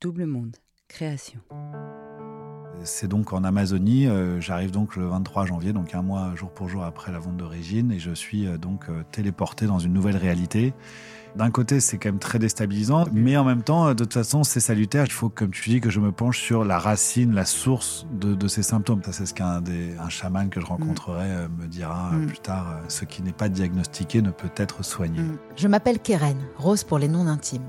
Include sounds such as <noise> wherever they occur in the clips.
Double Monde, création. C'est donc en Amazonie. euh, J'arrive donc le 23 janvier, donc un mois jour pour jour après la vente d'origine, et je suis euh, donc euh, téléporté dans une nouvelle réalité. D'un côté, c'est quand même très déstabilisant, mais en même temps, de toute façon, c'est salutaire. Il faut, comme tu dis, que je me penche sur la racine, la source de, de ces symptômes. Ça, c'est ce qu'un un chaman que je rencontrerai euh, me dira Mm. plus tard. Ce qui n'est pas diagnostiqué ne peut être soigné. Mm. Je m'appelle Keren, Rose pour les noms intimes.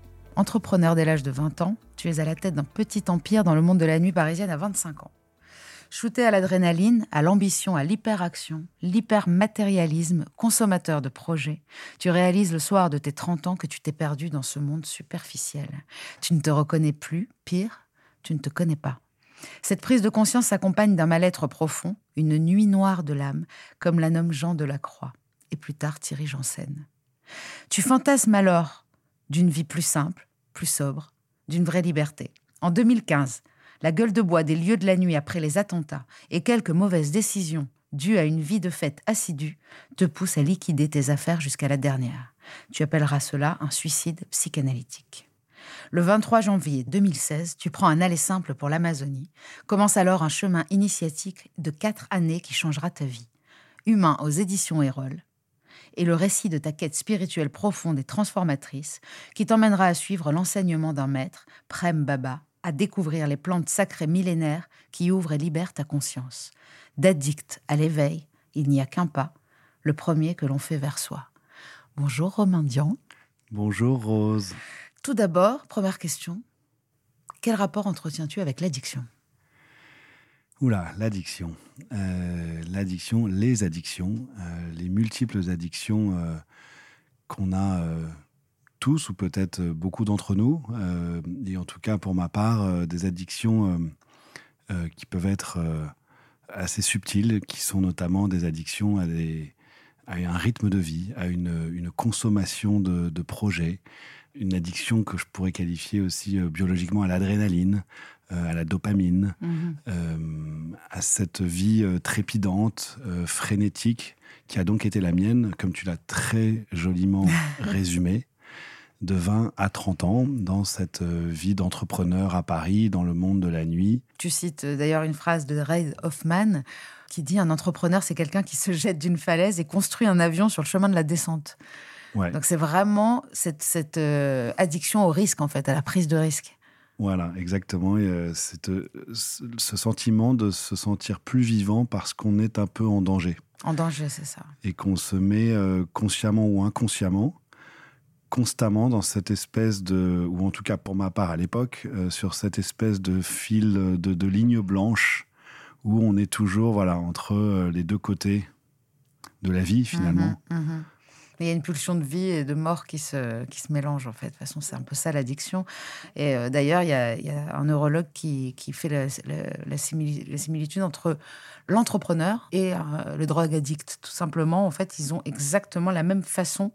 Entrepreneur dès l'âge de 20 ans, tu es à la tête d'un petit empire dans le monde de la nuit parisienne à 25 ans. Shooté à l'adrénaline, à l'ambition, à l'hyperaction, l'hypermatérialisme, consommateur de projets, tu réalises le soir de tes 30 ans que tu t'es perdu dans ce monde superficiel. Tu ne te reconnais plus, pire, tu ne te connais pas. Cette prise de conscience s'accompagne d'un mal-être profond, une nuit noire de l'âme, comme la nomme Jean Delacroix, et plus tard Thierry Janssen. Tu fantasmes alors d'une vie plus simple, plus sobre, d'une vraie liberté. En 2015, la gueule de bois des lieux de la nuit après les attentats et quelques mauvaises décisions dues à une vie de fête assidue te poussent à liquider tes affaires jusqu'à la dernière. Tu appelleras cela un suicide psychanalytique. Le 23 janvier 2016, tu prends un aller simple pour l'Amazonie. Commence alors un chemin initiatique de quatre années qui changera ta vie. Humain aux éditions Erol, et le récit de ta quête spirituelle profonde et transformatrice qui t'emmènera à suivre l'enseignement d'un maître, Prem Baba, à découvrir les plantes sacrées millénaires qui ouvrent et libèrent ta conscience. D'addict à l'éveil, il n'y a qu'un pas, le premier que l'on fait vers soi. Bonjour Romain Dian. Bonjour Rose. Tout d'abord, première question, quel rapport entretiens-tu avec l'addiction? Oula, l'addiction. Euh, l'addiction, les addictions, euh, les multiples addictions euh, qu'on a tous, ou peut-être beaucoup d'entre nous, et en tout cas pour ma part, des addictions qui peuvent être assez subtiles, qui sont notamment des addictions à, des- à un rythme de vie, à une, une consommation de, de projets, une addiction que je pourrais qualifier aussi euh, biologiquement à l'adrénaline, euh, à la dopamine, euh, à cette vie trépidante, frénétique, qui a donc été la mienne, comme tu l'as très joliment <laughs> résumé, de 20 à 30 ans, dans cette vie d'entrepreneur à Paris, dans le monde de la nuit. Tu cites d'ailleurs une phrase de Ray Hoffman qui dit un entrepreneur, c'est quelqu'un qui se jette d'une falaise et construit un avion sur le chemin de la descente. Ouais, Donc c'est vraiment cette, cette, euh, addiction au risque, en fait, à la prise de risque. voilà, exactement. Et, euh, c'est, euh, ce sentiment de se sentir plus vivant parce qu'on est un peu en danger En danger, c'est ça. et qu'on se met euh, consciemment ou inconsciemment constamment dans cette espèce de, ou en tout cas pour ma part à l'époque, euh, sur cette espèce de fil de, de ligne blanche où on est toujours voilà entre euh, les deux côtés de la vie finalement. Mhm, mhm. Il y a une pulsion de vie et de mort qui se, qui se mélange, en fait. De toute façon, c'est un peu ça l'addiction. Et euh, d'ailleurs, il y, a, un neurologue qui, qui fait la, similitude entre l'entrepreneur et euh, le drogue addict. Tout simplement, en fait, ils ont exactement la même façon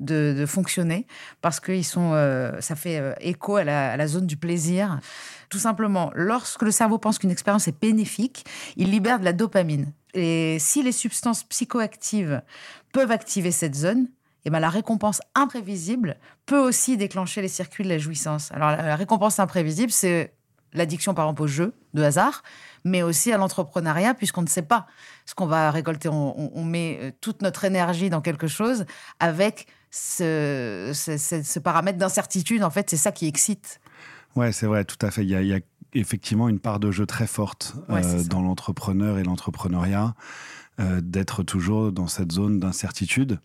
de, fonctionner parce que sont, euh, ça fait écho à la zone du plaisir. Tout simplement, lorsque le cerveau pense qu'une expérience est bénéfique, il libère de la dopamine. Et si les substances psychoactives peuvent activer cette zone, eh ben la récompense imprévisible peut aussi déclencher les circuits de la jouissance. Alors la récompense imprévisible, c'est l'addiction par exemple au jeu de hasard, mais aussi à l'entrepreneuriat, puisqu'on ne sait pas ce qu'on va récolter. On, met euh, toute notre énergie dans quelque chose avec ce, ce, paramètre d'incertitude. En fait, c'est ça qui excite. Ouais, c'est vrai, tout à fait. Il y a, effectivement une part de jeu très forte euh, dans l'entrepreneur et l'entrepreneuriat. Euh, d'être toujours dans cette zone d'incertitude,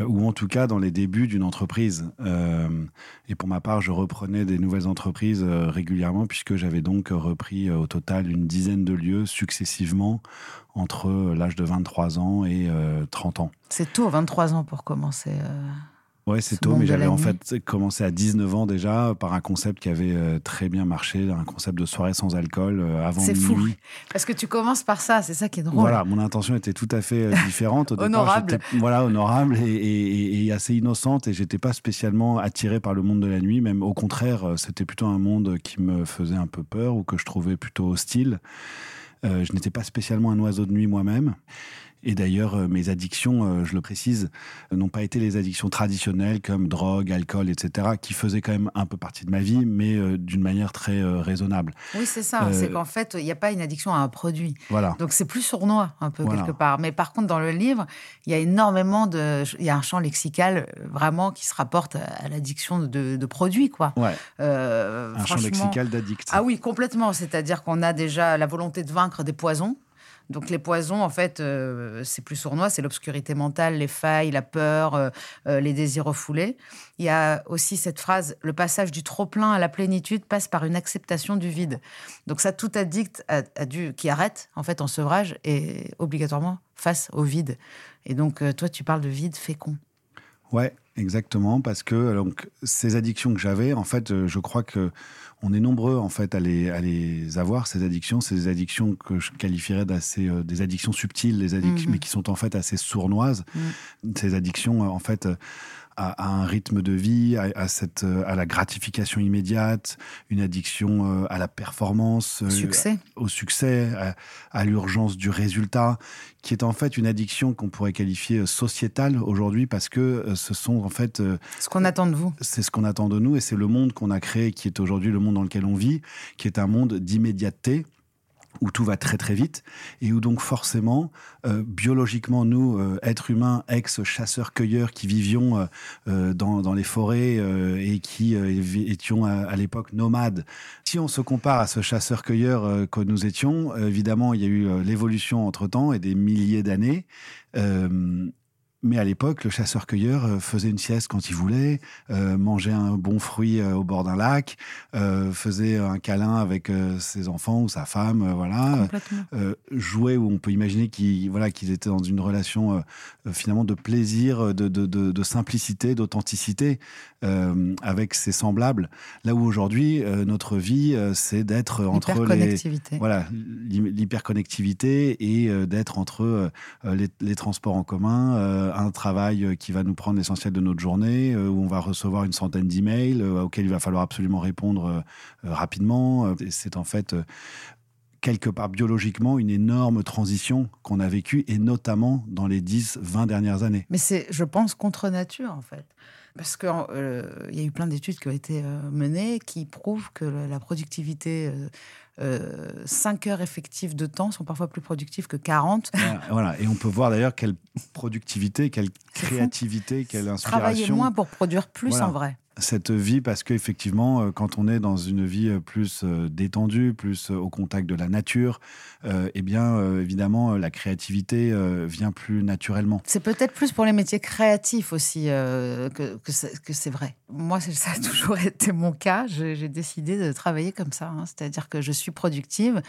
euh, ou en tout cas dans les débuts d'une entreprise. et pour ma part, je reprenais des nouvelles entreprises régulièrement, puisque j'avais donc repris au total une dizaine de lieux successivement entre l'âge de 23 ans et 30 ans. C'est tôt, 23 ans pour commencer. Ouais, c'est tôt, mais j'avais en fait commencé à 19 ans déjà par un concept qui avait euh, très bien marché, un concept de soirée sans alcool euh, avant C'est fou, parce que tu commences par ça, c'est ça qui est drôle. Voilà, mon intention était tout à fait euh, différente. Au honorable. voilà, honorable et, et, assez innocente, et j'étais pas spécialement attiré par le monde de la nuit, même au contraire, c'était plutôt un monde qui me faisait un peu peur ou que je trouvais plutôt hostile. je n'étais pas spécialement un oiseau de nuit moi-même. Et d'ailleurs, euh, mes addictions, euh, je le précise, n'ont pas été les addictions traditionnelles comme drogue, alcool, etc., qui faisaient quand même un peu partie de ma vie, mais euh, d'une manière très raisonnable. Oui, c'est ça. C'est qu'en fait, il n'y a pas une addiction à un produit. Voilà. Donc c'est plus sournois, un peu, quelque part. Mais par contre, dans le livre, il y a énormément de. Il y a un champ lexical vraiment qui se rapporte à l'addiction de, produits, quoi. Ouais. un champ lexical d'addict. Ah oui, complètement. C'est-à-dire qu'on a déjà la volonté de vaincre des poisons. Donc les poisons, en fait, euh, c'est plus sournois, c'est l'obscurité mentale, les failles, la peur, euh, euh, les désirs refoulés. Il y a aussi cette phrase, le passage du trop-plein à la plénitude passe par une acceptation du vide. Donc ça, tout addict qui arrête, en fait, en sevrage, et obligatoirement face au vide. Et donc, toi, tu parles de vide fécond. Ouais, exactement, parce que donc, ces addictions que j'avais, en fait, je crois que on est nombreux en fait à les, à les avoir ces addictions, ces addictions que je qualifierais d'assez euh, des addictions subtiles, des addictions, mhm. mais qui sont en fait assez sournoises. Mhm. Ces addictions en fait à, un rythme de vie, à, cette, euh, à la gratification immédiate, une addiction euh, à la performance, succès. au succès, à, l'urgence du résultat, qui est en fait une addiction qu'on pourrait qualifier sociétale aujourd'hui parce que ce sont en fait... Ce qu'on attend de vous. C'est ce qu'on attend de nous et c'est le monde qu'on a créé qui est aujourd'hui le monde dans lequel on vit, qui est un monde d'immédiateté où tout va très très vite et où donc forcément, euh, biologiquement, nous, euh, êtres humains, ex-chasseurs-cueilleurs qui vivions euh, dans, les forêts et qui étions à, l'époque nomades, si on se compare à ce chasseur-cueilleur que nous étions, évidemment, il y a eu l'évolution entre-temps et des milliers d'années. Mais à l'époque, le chasseur-cueilleur euh, faisait une sieste quand il voulait, euh, mangeait un bon fruit euh, au bord d'un lac, faisait un câlin avec ses enfants ou sa femme, voilà, jouait où on peut imaginer qu'ils voilà qu'ils étaient dans une relation finalement de plaisir, de, de, de, simplicité, d'authenticité avec ses semblables. Là où aujourd'hui notre vie c'est d'être entre les voilà l'hyperconnectivité et d'être entre les, les, transports en commun un travail euh, qui va nous prendre l'essentiel de notre journée, euh, où on va recevoir une centaine d'emails euh, auxquels il va falloir absolument répondre rapidement. C'est en fait quelque part biologiquement une énorme transition qu'on a vécue, et notamment dans les 10-20 dernières années. Mais c'est, je pense, contre nature, en fait. Parce qu'il il y a eu plein d'études qui ont été menées qui prouvent que la productivité 5 euh, heures effectives de temps sont parfois plus productives que 40. Voilà, et on peut voir d'ailleurs quelle productivité, quelle créativité, quelle inspiration. Travailler moins pour produire plus en vrai cette vie parce qu'effectivement, euh, quand on est dans une vie euh, plus euh, détendue, plus au contact de la nature, eh bien, évidemment, la créativité vient plus naturellement. C'est peut-être plus pour les métiers créatifs aussi que, c'est vrai. Moi, ça a <laughs> toujours été mon cas. J'ai décidé de travailler comme ça. Hein. C'est-à-dire que je suis productive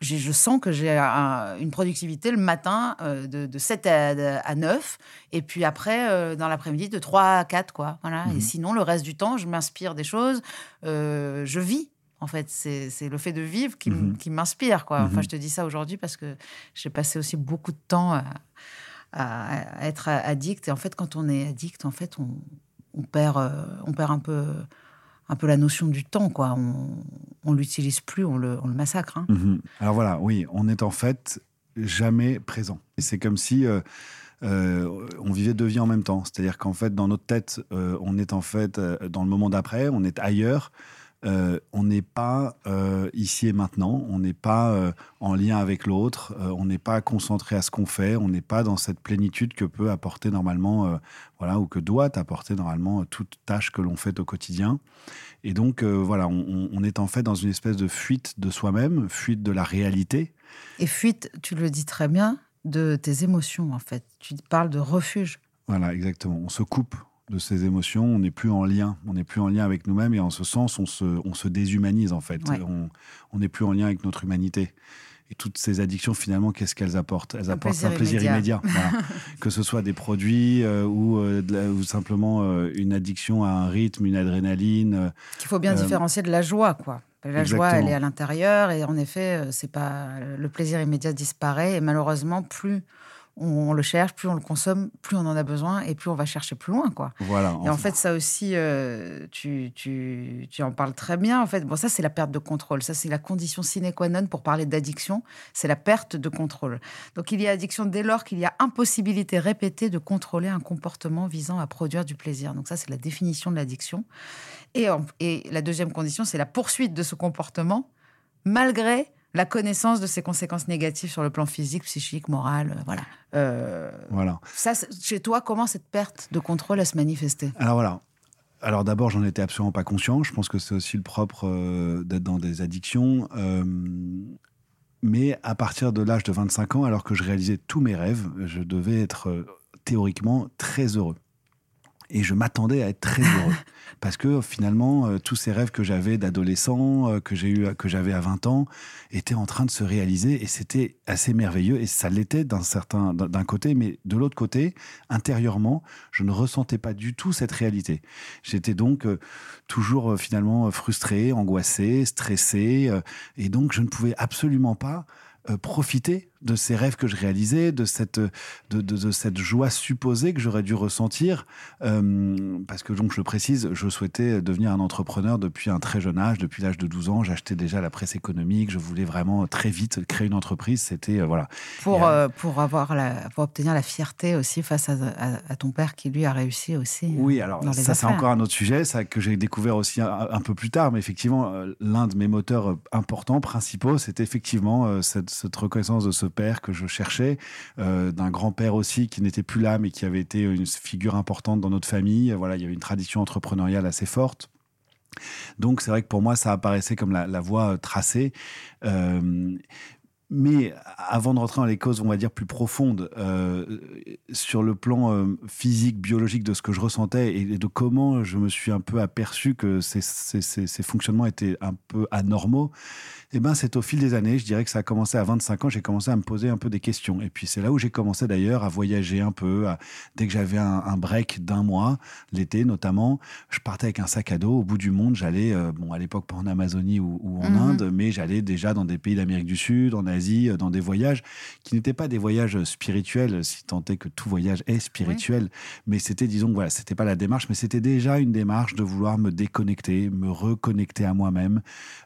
je sens que j'ai une productivité le matin euh, de, 7 à, 9, et puis après, euh, dans l'après-midi, de 3 à 4. Quoi, voilà. Et mhm. sinon, le reste du temps, je m'inspire des choses, euh, je vis. En fait, c'est le fait de vivre qui, mhm. m'inspire. quoi. Enfin, mhm. je te dis ça aujourd'hui parce que j'ai passé aussi beaucoup de temps à, à, être addict. Et en fait, quand on est addict, en fait, on, on perd, on perd un peu un peu la notion du temps, quoi. On, l'utilise plus, on le, massacre. Hein. Mhm. Alors voilà, oui, on est en fait jamais présent. Et c'est comme si euh, euh, on vivait deux vies en même temps. C'est-à-dire qu'en fait, dans notre tête, euh, on est en fait dans le moment d'après, on est ailleurs. Euh, on n'est pas euh, ici et maintenant, on n'est pas euh, en lien avec l'autre, on n'est pas concentré à ce qu'on fait, on n'est pas dans cette plénitude que peut apporter normalement, voilà, ou que doit apporter normalement toute tâche que l'on fait au quotidien. Et donc, voilà, on, est en fait dans une espèce de fuite de soi-même, fuite de la réalité. Et fuite, tu le dis très bien, de tes émotions, en fait. Tu parles de refuge. Voilà, exactement. On se coupe, de ses émotions, on n'est plus en lien, on n'est plus en lien avec nous-mêmes et en ce sens, on se, on se déshumanise en fait. On n'est plus en lien avec notre humanité. Et toutes ces addictions, finalement, qu'est-ce qu'elles apportent? Elles apportent un plaisir immédiat. <laughs> que ce soit des produits euh, ou, euh, ou, simplement euh, une addiction à un rythme, une adrénaline. Qu'il faut bien différencier de la joie, quoi. La joie, elle est à l'intérieur et en effet, c'est pas le plaisir immédiat disparaît et malheureusement, plus on, le cherche, plus on le consomme, plus on en a besoin et plus on va chercher plus loin, quoi. Voilà. Et en fait, ça aussi, euh, tu, tu, tu, en parles très bien. En fait, bon, ça c'est la perte de contrôle. Ça c'est la condition sine qua non pour parler d'addiction. C'est la perte de contrôle. Donc il y a addiction dès lors qu'il y a impossibilité répétée de contrôler un comportement visant à produire du plaisir. Donc ça c'est la définition de l'addiction. Et, et la deuxième condition, c'est la poursuite de ce comportement malgré la connaissance de ses conséquences négatives sur le plan physique, psychique, moral, euh, voilà. Euh, voilà. Ça, chez toi, comment cette perte de contrôle a se manifester Alors voilà. Alors d'abord, j'en étais absolument pas conscient. Je pense que c'est aussi le propre euh, d'être dans des addictions. mais à partir de l'âge de 25 ans, alors que je réalisais tous mes rêves, je devais être théoriquement très heureux. Et je m'attendais à être très <laughs> heureux. parce que finalement, euh, tous ces rêves que j'avais d'adolescent, euh, que j'ai eu, que j'avais à 20 ans, étaient en train de se réaliser et c'était assez merveilleux et ça l'était d'un certain, d'un côté, mais de l'autre côté, intérieurement, je ne ressentais pas du tout cette réalité. J'étais donc euh, toujours finalement frustré, angoissé, stressé et donc je ne pouvais absolument pas profiter de ces rêves que je réalisais, de cette, de, de, cette joie supposée que j'aurais dû ressentir. Euh, parce que, donc, je précise, je souhaitais devenir un entrepreneur depuis un très jeune âge. Depuis l'âge de 12 ans, j'achetais déjà la presse économique. Je voulais vraiment très vite créer une entreprise. C'était, euh, voilà. Pour, euh, pour, avoir la, pour obtenir la fierté aussi face à, à, ton père qui, lui, a réussi aussi. Oui, alors, ça, c'est encore un autre sujet, ça que j'ai découvert aussi un, peu plus tard. Mais effectivement, l'un de mes moteurs importants, principaux, c'était effectivement cette, cette reconnaissance de ce père que je cherchais, euh, d'un grand-père aussi qui n'était plus là, mais qui avait été une figure importante dans notre famille. Voilà, il y avait une tradition entrepreneuriale assez forte. Donc c'est vrai que pour moi, ça apparaissait comme la, voie tracée. Euh, mais avant de rentrer dans les causes, on va dire, plus profondes, euh, sur le plan physique, biologique de ce que je ressentais et, de comment je me suis un peu aperçu que ces, ces fonctionnements étaient un peu anormaux, eh ben, c'est au fil des années, je dirais que ça a commencé à 25 ans, j'ai commencé à me poser un peu des questions. Et puis c'est là où j'ai commencé d'ailleurs à voyager un peu. dès que j'avais un, break d'un mois, l'été notamment, je partais avec un sac à dos au bout du monde. J'allais, euh, bon, à l'époque pas en Amazonie ou, en mhm. Inde, mais j'allais déjà dans des pays d'Amérique du Sud, en Asie, euh, dans des voyages qui n'étaient pas des voyages spirituels, si tant est que tout voyage est spirituel. Mais c'était, disons, voilà, c'était pas la démarche, mais c'était déjà une démarche de vouloir me déconnecter, me reconnecter à moi-même,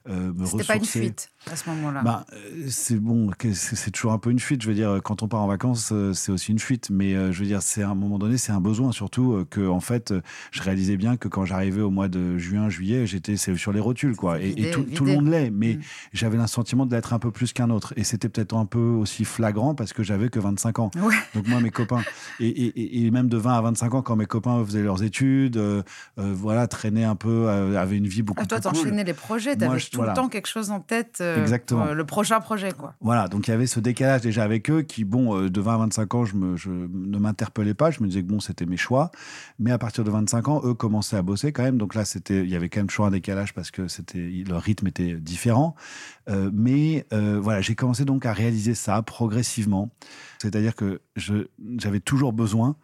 euh, me ressourcer à ce moment-là bah, euh, C'est bon, c'est toujours un peu une fuite. Je veux dire, quand on part en vacances, euh, c'est aussi une fuite. Mais euh, je veux dire, c'est à un moment donné, c'est un besoin surtout que, en fait, je réalisais bien que quand j'arrivais au mois de juin, juillet, j'étais sur les rotules, quoi. Et, tout, le monde l'est. Mais mm. j'avais le sentiment d'être un peu plus qu'un autre. Et Et c'était peut-être un peu aussi flagrant parce que j'avais que 25 ans. Donc moi, mes copains, et, même de 20 à 25 ans, quand mes copains faisaient leurs études, euh, euh, voilà, traînaient un peu, avaient une vie beaucoup ah, toi, plus cool. Toi, t'enchaînais les projets, t'avais tout le temps quelque chose en tête. Exactement. le prochain projet, quoi. Voilà, donc il y avait ce décalage déjà avec eux qui, bon, de 20 à 25 ans, je, me, je ne m'interpellais pas, je me disais que bon, c'était mes choix. Mais à partir de 25 ans, eux commençaient à bosser quand même. Donc là, c'était, il y avait quand même toujours un décalage parce que c'était, leur rythme était différent. Euh, mais euh, voilà, j'ai commencé donc à réaliser ça progressivement. C'est-à-dire que j'avais toujours besoin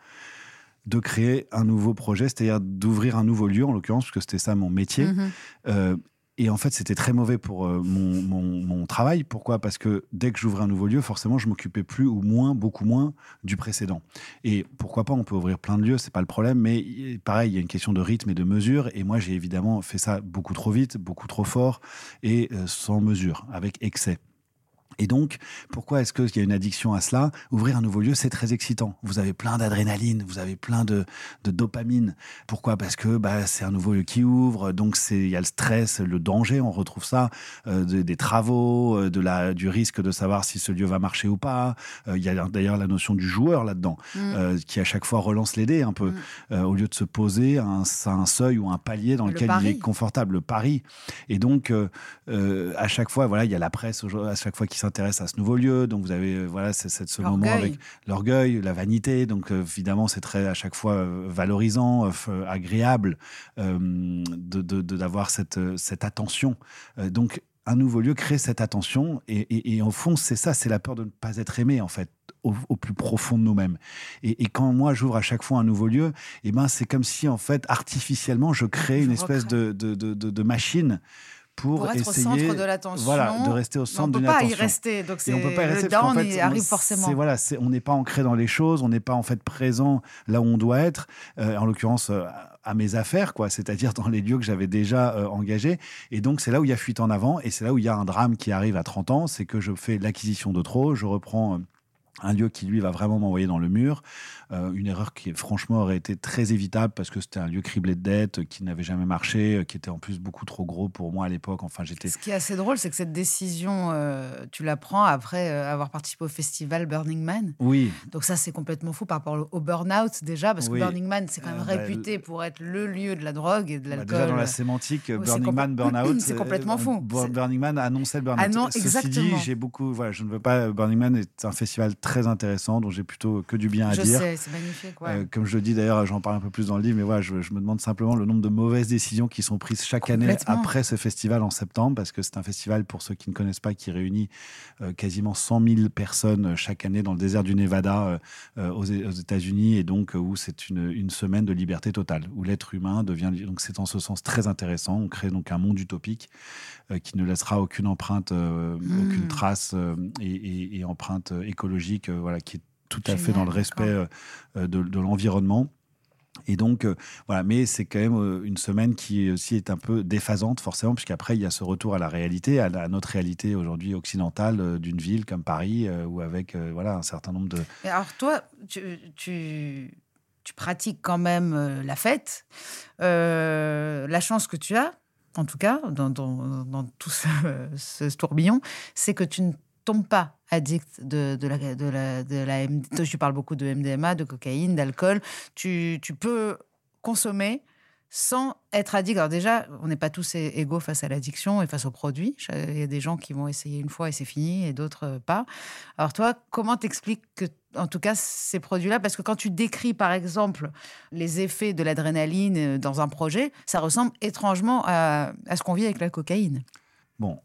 de créer un nouveau projet, c'est-à-dire d'ouvrir un nouveau lieu, en l'occurrence, parce que c'était ça mon métier. Mm-hmm. Euh, et en fait, c'était très mauvais pour euh, mon, travail. Pourquoi? Parce que dès que j'ouvrais un nouveau lieu, forcément, je m'occupais plus ou moins, beaucoup moins du précédent. Et pourquoi pas On peut ouvrir plein de lieux, c'est pas le problème. Mais pareil, il y a une question de rythme et de mesure. Et moi, j'ai évidemment fait ça beaucoup trop vite, beaucoup trop fort et euh, sans mesure, avec excès. Et donc, pourquoi est-ce qu'il y a une addiction à cela? Ouvrir un nouveau lieu, c'est très excitant. Vous avez plein d'adrénaline, vous avez plein de, dopamine. Pourquoi? Parce que bah, c'est un nouveau lieu qui ouvre, donc il y a le stress, le danger, on retrouve ça, euh, des travaux, euh, de la, du risque de savoir si ce lieu va marcher ou pas. Euh, il y a d'ailleurs la notion du joueur là-dedans, mm. qui à chaque fois relance les dés un peu, mm. au lieu de se poser à un, un, seuil ou un palier dans lequel il est confortable, le pari. Et donc, à chaque fois, voilà, il y a la presse à chaque fois qui s'intéresse à ce nouveau lieu. Donc vous avez euh, voilà c'est ce moment avec l'orgueil, la vanité. Donc euh, évidemment c'est très à chaque fois euh, valorisant, agréable d'avoir cette cette attention. donc un nouveau lieu crée cette attention et, et, au fond c'est ça, c'est la peur de ne pas être aimé en fait. Au, plus profond de nous-mêmes. Et, quand moi j'ouvre à chaque fois un nouveau lieu, et eh ben c'est comme si en fait artificiellement je crée une espèce de, de, de, de, machine pour, être essayer, au centre de l'attention. Voilà, de rester au centre d'une attention. On ne peut pas y rester. Donc et on peut pas y rester le down, fait, arrive forcément. Voilà, on n'est pas ancré dans les choses, on n'est pas en fait présent là où on doit être. Euh, en l'occurrence. Euh, à mes affaires, quoi, c'est-à-dire dans les lieux que j'avais déjà euh, engagés. Et donc, c'est là où il y a fuite en avant et c'est là où il y a un drame qui arrive à 30 ans, c'est que je fais l'acquisition de trop, je reprends un lieu qui lui va vraiment m'envoyer dans le mur. Euh, une erreur qui franchement aurait été très évitable parce que c'était un lieu criblé de dettes, qui n'avait jamais marché, euh, qui était en plus beaucoup trop gros pour moi à l'époque. Enfin, j'étais. Ce qui est assez drôle, c'est que cette décision, euh, tu la prends après avoir participé au festival Burning Man. Oui. Donc ça, c'est complètement fou par rapport au burn-out déjà, parce que Burning Man, c'est quand même bah, réputé pour être le lieu de la drogue et de bah, l'alcool. déjà dans la sémantique, Burning Man, burn-out, <clears throat> c'est complètement fou. Burning Man annonçait le burn-out. Ah non, Ceci dit, j'ai beaucoup. Voilà, je ne veux pas. Burning Man est un festival très intéressant dont j'ai plutôt que du bien à dire. Je sais, c'est magnifique. Euh, comme je le dis d'ailleurs, j'en parle un peu plus dans le livre, mais voilà, je, me demande simplement le nombre de mauvaises décisions qui sont prises chaque année après ce festival en septembre, parce que c'est un festival, pour ceux qui ne connaissent pas, qui réunit euh, quasiment 100 000 personnes euh, chaque année dans le désert du Nevada aux, États-Unis, et donc où c'est une, une, semaine de liberté totale, où l'être humain devient. Donc c'est en ce sens très intéressant. On crée donc un monde utopique qui ne laissera aucune empreinte, aucune hmm. trace et, et, empreinte écologique, voilà, qui est tout à fait dans le respect euh, euh, de, l'environnement. Et donc, euh, voilà, mais c'est quand même une semaine qui aussi est un peu déphasante, forcément, puisqu'après, il y a ce retour à la réalité, à, notre réalité aujourd'hui occidentale d'une ville comme Paris, ou avec voilà, un certain nombre de. alors, toi, tu, tu, pratiques quand même la fête. la chance que tu as, en tout cas, dans, dans, dans tout ce, <laughs> ce tourbillon, c'est que tu ne tombe pas addict de, de, la, de, la, de la MDMA. Beaucoup de MDMA, de cocaïne, d'alcool. Tu, tu peux consommer sans être addict. Alors déjà, on n'est pas tous égaux face à l'addiction et face aux produits. Il y a des gens qui vont essayer une fois et c'est fini et d'autres euh, pas. Alors toi, comment t'expliques que, en tout cas, ces produits-là, parce que quand tu décris par exemple les effets de l'adrénaline euh, dans un projet, ça ressemble étrangement à, à ce qu'on vit avec la cocaïne. Bon,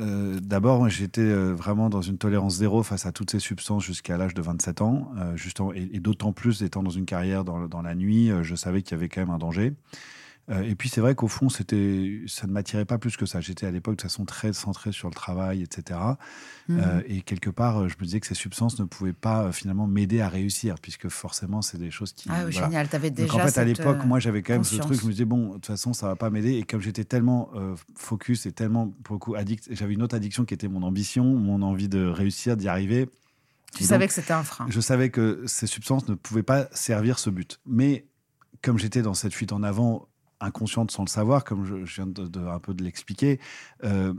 euh, d'abord, j'étais euh, vraiment dans une tolérance zéro face à toutes ces substances jusqu'à l'âge de 27 ans. Euh, justement, et, d'autant plus étant dans une carrière dans, dans la nuit, je savais qu'il y avait quand même un danger. Euh, et puis c'est vrai qu'au fond, c'était, ça ne m'attirait pas plus que ça. J'étais à l'époque de façon très centrée sur le travail, etc. Mhm. Euh, et quelque part, euh, je me disais que ces substances ne pouvaient pas finalement m'aider à réussir, puisque forcément, c'est des choses qui. Ah, oui, génial, t'avais déjà. Donc en fait, à l'époque, moi, j'avais quand même ce truc. Je me disais bon, de toute façon, ça va pas m'aider. Et comme j'étais tellement focus et tellement pour le coup addict, j'avais une autre addiction qui était mon ambition, mon envie de réussir, d'y arriver. Tu savais que c'était un frein. Je savais que ces substances ne pouvaient pas servir ce but. Mais comme j'étais dans cette fuite en avant inconsciente sans le savoir, comme je, viens de, un peu de l'expliquer, euh,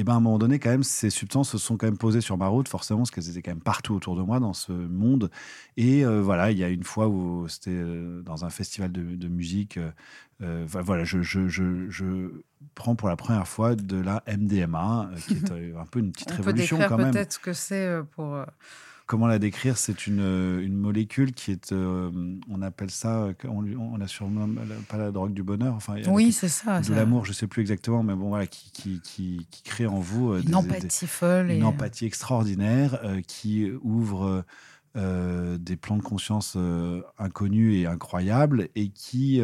et ben à un moment donné, quand même, ces substances se sont quand même posées sur ma route, forcément, parce qu'elles étaient quand même partout autour de moi dans ce monde. Et euh, voilà, il y a une fois où c'était euh, dans un festival de, musique, euh, voilà, je, je, je, prends pour la première fois de la MDMA, qui est <laughs> un peu une petite révolution quand même. Peut-être ce que c'est pour comment la décrire? C'est une, euh, une, molécule qui est, euh, on appelle ça, on, on a sûrement pas la drogue du bonheur. Enfin, oui, c'est ça. De l'amour, je sais plus exactement, mais bon, voilà, qui, qui, qui, crée en vous euh, une empathie folle, une empathie extraordinaire qui ouvre des plans de conscience inconnus et incroyables et qui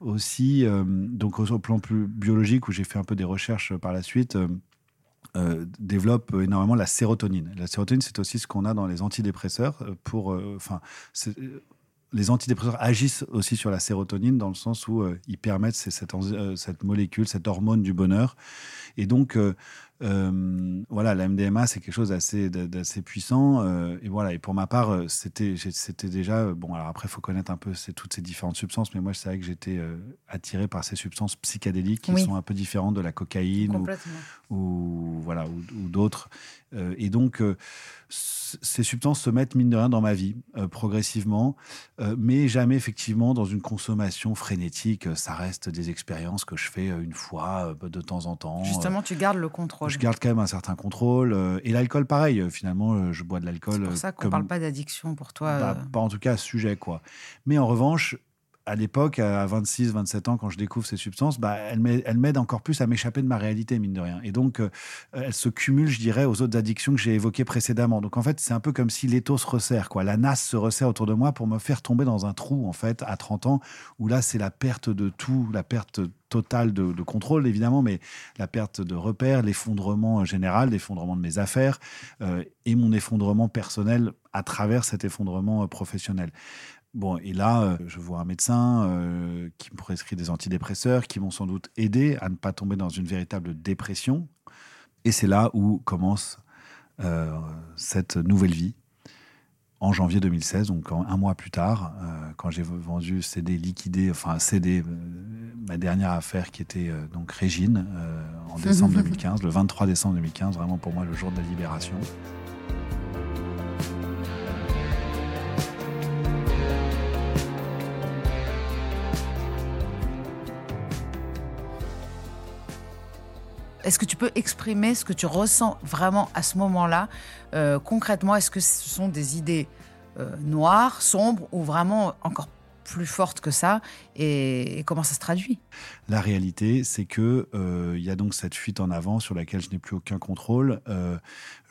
aussi, donc au, plan plus biologique où j'ai fait un peu des recherches par la suite. Euh, développe énormément la sérotonine. La sérotonine, c'est aussi ce qu'on a dans les antidépresseurs. Euh, pour, euh, enfin, les antidépresseurs agissent aussi sur la sérotonine dans le sens où ils permettent cette, cette, molécule, cette hormone du bonheur. Et donc, euh, voilà, la MDMA, c'est quelque chose d'assez puissant. Euh, et voilà, et pour ma part, euh, c'était déjà. Bon, alors après, il faut connaître un peu toutes ces différentes substances, mais moi, c'est vrai que j'étais attiré par ces substances psychédéliques qui sont un peu différentes de la cocaïne ou, ou, voilà, ou, d'autres. et donc, ces substances se mettent, mine de rien, dans ma vie, progressivement, mais jamais effectivement dans une consommation frénétique. Ça reste des expériences que je fais une fois de temps en temps. Justement, tu gardes le contrôle je garde quand même un certain contrôle. Euh, et l'alcool, pareil. Euh, finalement, euh, je bois de l'alcool. C'est pour ça qu'on ne parle pas d'addiction pour toi. Bah, pas en tout cas à ce sujet, quoi. Mais en revanche, à l'époque, à 26, 27 ans, quand je découvre ces substances, bah, elles m'aident encore plus à m'échapper de ma réalité, mine de rien. Et donc, elles se cumulent, je dirais, aux autres addictions que j'ai évoquées précédemment. Donc, en fait, c'est un peu comme si l'étau se resserre, quoi. La nasse se resserre autour de moi pour me faire tomber dans un trou, en fait, à 30 ans, où là, c'est la perte de tout, la perte totale de, contrôle, évidemment, mais la perte de repères, l'effondrement général, l'effondrement de mes affaires euh, et mon effondrement personnel à travers cet effondrement euh, professionnel. Bon, et là, euh, je vois un médecin euh, qui me prescrit des antidépresseurs qui vont sans doute aider à ne pas tomber dans une véritable dépression. Et c'est là où commence euh, cette nouvelle vie. En janvier 2016, donc un mois plus tard, quand j'ai vendu CD liquidé, enfin CD, ma dernière affaire qui était donc Régine, en <laughs> décembre 2015, le 23 décembre 2015, vraiment pour moi le jour de la libération. Est-ce que tu peux exprimer ce que tu ressens vraiment à ce moment-là euh, Concrètement, est-ce que ce sont des idées euh, noires, sombres ou vraiment encore plus fortes que ça et, comment ça se traduit? La réalité, c'est que euh, il y a donc cette fuite en avant sur laquelle je n'ai plus aucun contrôle.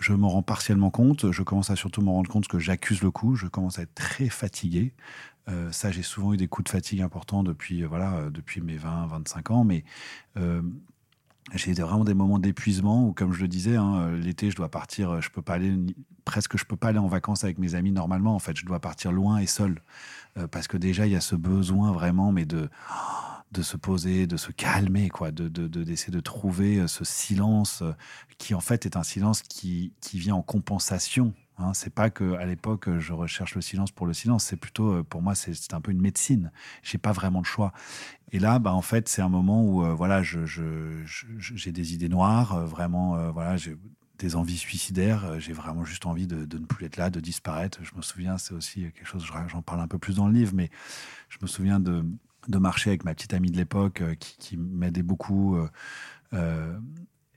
je m'en rends partiellement compte. Je commence à surtout me rendre compte que j'accuse le coup. Je commence à être très fatigué. ça, j'ai souvent eu des coups de fatigue importants depuis, voilà, depuis mes 20, 25 ans. Mais j'ai vraiment des moments d'épuisement où, comme je le disais, hein, euh, l'été, je dois partir, euh, je peux pas aller, presque, je peux pas aller en vacances avec mes amis normalement. En fait, je dois partir loin et seul. Euh, parce que déjà, il y a ce besoin vraiment, mais de, de se poser, de se calmer, quoi, de, d'essayer de, de, trouver ce silence qui, en fait, est un silence qui, qui vient en compensation Hein, c'est pas que à l'époque je recherche le silence pour le silence, c'est plutôt euh, pour moi c'est un peu une médecine. J'ai pas vraiment de choix. Et là, bah en fait c'est un moment où euh, voilà j'ai je, des idées noires, euh, vraiment voilà j'ai des envies suicidaires. J'ai vraiment juste envie de, ne plus être là, de disparaître. Je me souviens, c'est aussi quelque chose, j'en parle un peu plus dans le livre, mais je me souviens de, de marcher avec ma petite amie de l'époque qui, qui m'aidait beaucoup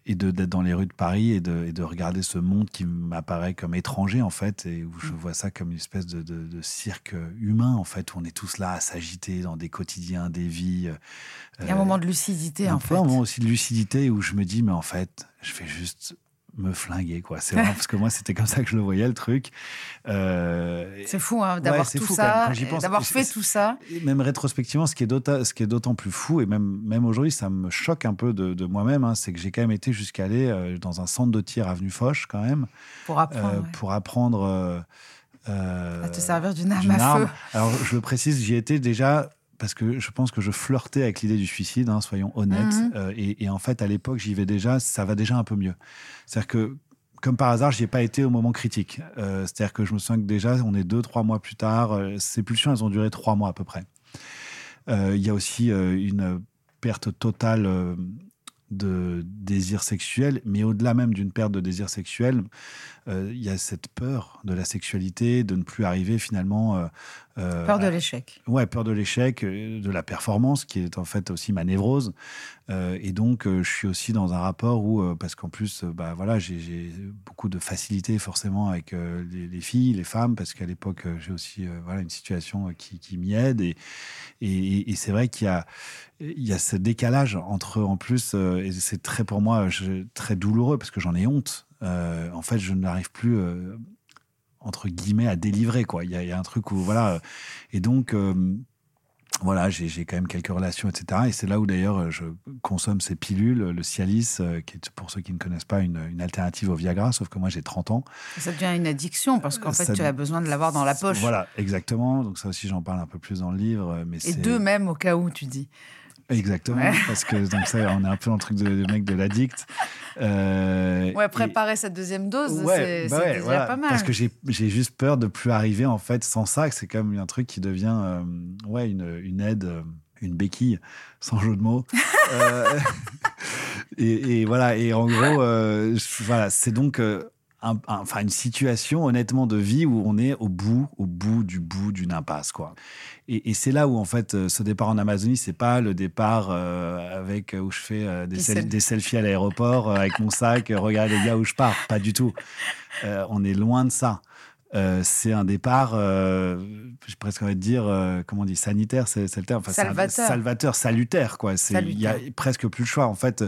et d'être dans les rues de Paris et de, et de, regarder ce monde qui m'apparaît comme étranger en fait et où je mm. vois ça comme une espèce de, de, cirque humain en fait où on est tous là à s'agiter dans des quotidiens, des vies. Il y a un moment de lucidité en fait. Un moment aussi de lucidité où je me dis mais en fait je fais juste me flinguer quoi. C'est parce que moi c'était comme ça que je le voyais le truc. Euh, c'est fou hein, d'avoir tout ça d'avoir fait tout ça. Même rétrospectivement ce qui est d'autant ce qui est d'autant plus fou et même même aujourd'hui ça me choque un peu de, moi-même hein, c'est que j'ai quand même été jusqu'à aller euh, dans un centre de tir avenue Foch quand même pour apprendre euh, pour apprendre à te servir d'une arme à feu. Alors je le précise j'y étais déjà parce que je pense que je flirtais avec l'idée du suicide, hein, soyons honnêtes. Mhm. Euh, et, en fait, à l'époque, j'y vais déjà, ça va déjà un peu mieux. C'est-à-dire que, comme par hasard, j'y ai pas été au moment critique. Euh, c'est-à-dire que je me souviens que déjà, on est deux, trois mois plus tard. Euh, ces pulsions, elles ont duré trois mois à peu près. Il y a aussi une perte totale de désir sexuel, mais au-delà même d'une perte de désir sexuel, euh, il y a cette peur de la sexualité, de ne plus arriver finalement. Euh, euh, peur de l'échec. Ouais, peur de l'échec, de la performance, qui est en fait aussi ma névrose. Et donc, je suis aussi dans un rapport où, parce qu'en plus, bah voilà, j'ai beaucoup de facilité forcément avec les, filles, les femmes, parce qu'à l'époque, j'ai aussi voilà une situation qui, qui m'y aide. Et, et, c'est vrai qu'il y a il y a ce décalage entre, en plus, et c'est très pour moi très douloureux parce que j'en ai honte euh, en fait, je n'arrive plus euh, entre guillemets à délivrer quoi. Il y, a un truc où voilà et donc euh, voilà, j'ai quand même quelques relations, etc. Et c'est là où d'ailleurs je consomme ces pilules, le Cialis, qui est pour ceux qui ne connaissent pas une, alternative au Viagra, sauf que moi j'ai 30 ans. Ça devient une addiction parce qu'en fait tu as besoin de l'avoir dans la poche. Voilà, exactement. Donc ça aussi j'en parle un peu plus dans le livre. Mais Et deux même au cas où tu dis. Exactement, parce que donc ça, on est un peu dans le truc de, mec de l'addict. Euh, ouais, préparer cette deuxième dose, c'est bah déjà pas mal. Parce que j'ai juste peur de plus arriver en fait sans ça, c'est quand même un truc qui devient euh, ouais une, une aide, euh, une béquille, <laughs> sans jeu de mots. Euh, <laughs> et, et, voilà, et en gros, voilà, c'est donc enfin une situation honnêtement de vie où on est au bout, au bout du bout d'une impasse quoi. Et, c'est là où en fait euh, ce départ en Amazonie, c'est pas le départ euh, avec où je fais euh, des, des, selfies à l'aéroport avec mon sac, regarde les gars où je pars, pas du tout. on est loin de ça. c'est un départ, j'ai presque envie de dire, comment on dit, sanitaire, c'est le terme. Enfin, salvateur. salvateur, salutaire, quoi. Il y a presque plus le choix. En fait,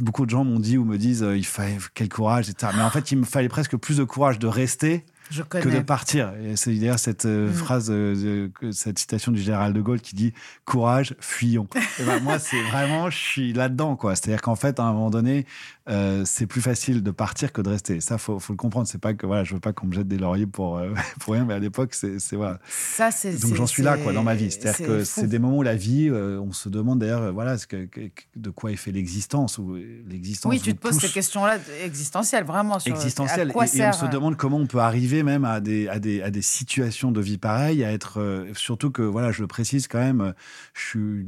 beaucoup de gens m'ont dit ou me disent euh, il fallait quel courage, etc. Mais en fait, il me fallait presque plus de courage de rester que de partir. Et c'est d'ailleurs cette euh, mm. phrase, euh, cette citation du général de Gaulle qui dit courage, fuyons. <laughs> Ben, moi, c'est vraiment, je suis là-dedans, quoi. C'est-à-dire qu'en fait, à un moment donné, euh, c'est plus facile de partir que de rester. Ça, faut, faut le comprendre. C'est pas que voilà, je veux pas qu'on me jette des lauriers pour <laughs> pour rien, mais à l'époque, c'est voilà. Ça, c'est donc j'en suis là, quoi, dans ma vie. C'est-à-dire que c'est des moments où la vie, on se demande d'ailleurs, voilà, ce que, de quoi est fait l'existence ou l'existence. Oui, tu te poses ces questions-là existentielles, vraiment. Sur existentielles. et on se demande comment on peut arriver même à des, à des, à des situations de vie pareilles, à être. Euh, surtout que, voilà, je le précise quand même, je suis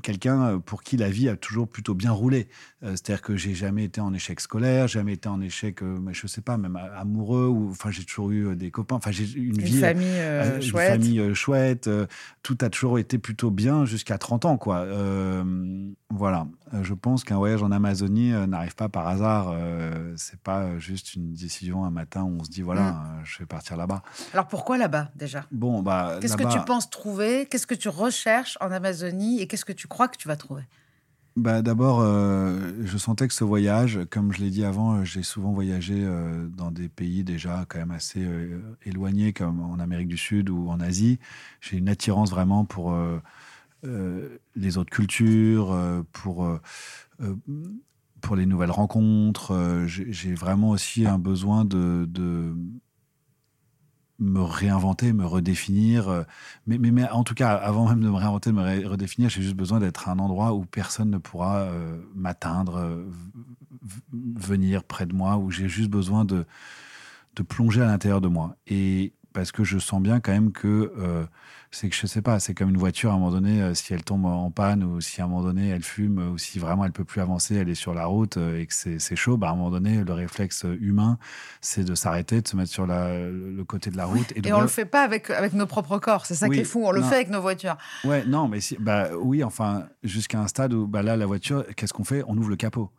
quelqu'un euh, pour qui la vie a toujours plutôt bien roulé. Euh, c'est-à-dire que j'ai jamais été en échec scolaire, jamais été en échec, euh, je sais pas, même amoureux. Ou enfin, j'ai toujours eu des copains. Enfin, j'ai une, une vie, famille une chouette. famille chouette. tout a toujours été plutôt bien jusqu'à 30 ans, quoi. voilà. Je pense qu'un voyage en Amazonie n'arrive pas par hasard. c'est pas juste une décision un matin où on se dit voilà, mm. je vais partir là-bas. Alors pourquoi là-bas déjà? Bon, bah. Qu'est-ce que tu penses trouver? Qu'est-ce que tu recherches en Amazonie et qu'est-ce que tu crois que tu vas trouver? Bah, D'abord, euh, je sentais que ce voyage, comme je l'ai dit avant, euh, j'ai souvent voyagé euh, dans des pays déjà quand même assez éloignés, comme en Amérique du Sud ou en Asie. J'ai une attirance vraiment pour les autres cultures, pour, pour les nouvelles rencontres. j'ai vraiment aussi un besoin de, de me réinventer, me redéfinir. Euh, mais, mais, en tout cas, avant même de me réinventer, de me redéfinir, j'ai juste besoin d'être à un endroit où personne ne pourra euh, m'atteindre, euh, venir près de moi, où j'ai juste besoin de, de plonger à l'intérieur de moi. Et parce que je sens bien quand même que c'est que je sais pas, c'est comme une voiture à un moment donné, euh, si elle tombe en panne ou si à un moment donné elle fume ou si vraiment elle peut plus avancer, elle est sur la route euh, et que c'est chaud, bah à un moment donné, le réflexe humain, c'est de s'arrêter, de se mettre sur la, le côté de la route. Et, on le fait pas avec, avec nos propres corps, c'est ça qui est fou, on le fait avec nos voitures. Ouais, non, mais si, bah oui, enfin, jusqu'à un stade où bah là, la voiture, qu'est-ce qu'on fait? On ouvre le capot.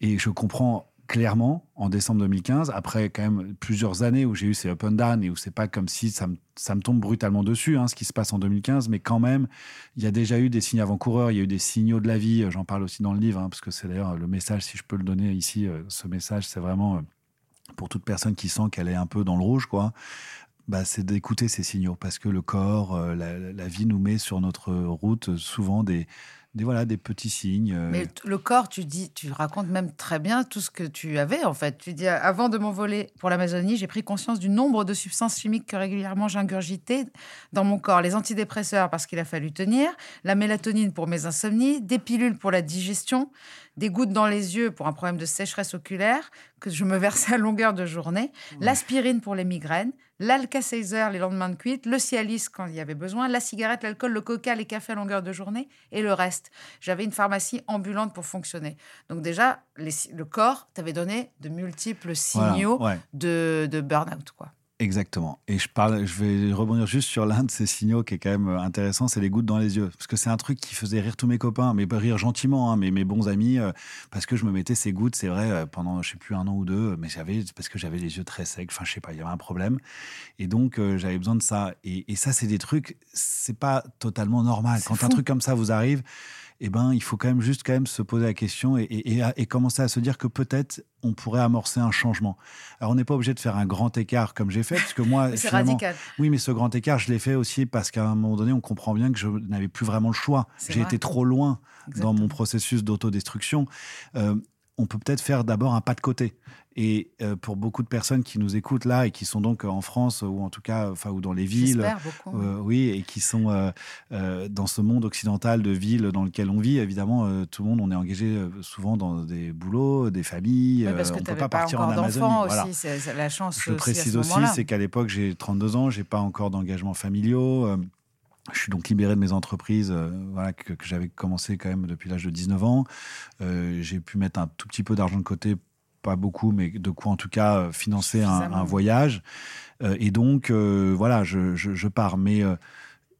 Et je comprends clairement en décembre 2015, après quand même plusieurs années où j'ai eu ces up and down et où c'est pas comme si ça me, ça me tombe brutalement dessus, hein, ce qui se passe en 2015, mais quand même, il y a déjà eu des signes avant-coureurs, il y a eu des signaux de la vie, j'en parle aussi dans le livre, hein, parce que c'est d'ailleurs le message, si je peux le donner ici, euh, ce message, c'est vraiment euh, pour toute personne qui sent qu'elle est un peu dans le rouge, quoi. Bah, c'est d'écouter ces signaux, parce que le corps, euh, la vie nous met sur notre route souvent des, des voilà des petits signes. Euh. Mais le corps, tu dis, tu racontes même très bien tout ce que tu avais en fait. Tu dis avant de m'envoler pour l'Amazonie, j'ai pris conscience du nombre de substances chimiques que régulièrement j'ingurgitais dans mon corps. Les antidépresseurs parce qu'il a fallu tenir, la mélatonine pour mes insomnies, des pilules pour la digestion, des gouttes dans les yeux pour un problème de sécheresse oculaire que je me versais à longueur de journée, l'aspirine pour les migraines, l'Alka-Seltzer les lendemains de cuite, le Cialis quand il y avait besoin, la cigarette, l'alcool, le coca, les cafés à longueur de journée et le reste. J'avais une pharmacie ambulante pour fonctionner. Donc déjà, le corps t'avait donné de multiples signaux de, de burn-out. Quoi. Exactement. Et je parle, je vais rebondir juste sur l'un de ces signaux qui est quand même intéressant, c'est les gouttes dans les yeux. Parce que c'est un truc qui faisait rire tous mes copains, mais rire gentiment, hein, mais mes bons amis, euh, parce que je me mettais ces gouttes, c'est vrai, euh, pendant, je sais plus, un an ou deux, mais j'avais, parce que j'avais les yeux très secs, enfin, je sais pas, il y avait un problème. Et donc, euh, j'avais besoin de ça. Et, et ça, c'est des trucs, c'est pas totalement normal. Quand un truc comme ça vous arrive, eh ben, il faut quand même juste quand même se poser la question et, et, commencer à se dire que peut-être on pourrait amorcer un changement. Alors, on n'est pas obligé de faire un grand écart comme j'ai fait, parce que moi, <laughs> c'est radical. Oui, mais ce grand écart, je l'ai fait aussi parce qu'à un moment donné, on comprend bien que je n'avais plus vraiment le choix. J'ai été trop loin dans mon processus d'autodestruction. Euh, on peut peut-être faire d'abord un pas de côté. Et euh, pour beaucoup de personnes qui nous écoutent là et qui sont donc en France ou en tout cas, enfin, ou dans les villes, euh, oui, et qui sont euh, dans ce monde occidental de villes dans lequel on vit, évidemment, tout le monde, on est engagé souvent dans des boulots, des familles. parce que on peut pas, partir en Amazonie. Aussi, c'est la chance. Je précise aussi, c'est qu'à l'époque, j'ai 32 ans, j'ai pas encore d'engagement familiaux. Je suis donc libéré de mes entreprises voilà, que, j'avais commencé quand même depuis l'âge de 19 ans. j'ai pu mettre un tout petit peu d'argent de côté pas beaucoup, mais de quoi en tout cas euh, financer un, voyage. Euh, et donc, euh, voilà, je, pars. Mais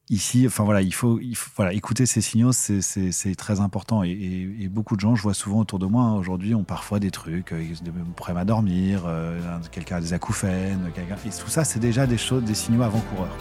ici, enfin voilà, il faut, il faut voilà, écouter ces signaux, c'est très important. Et, beaucoup de gens, je vois souvent autour de moi, hein, aujourd'hui, ont parfois des trucs, des problèmes à dormir, quelqu'un a des acouphènes, et tout ça, c'est déjà des choses, des signaux avant-coureurs.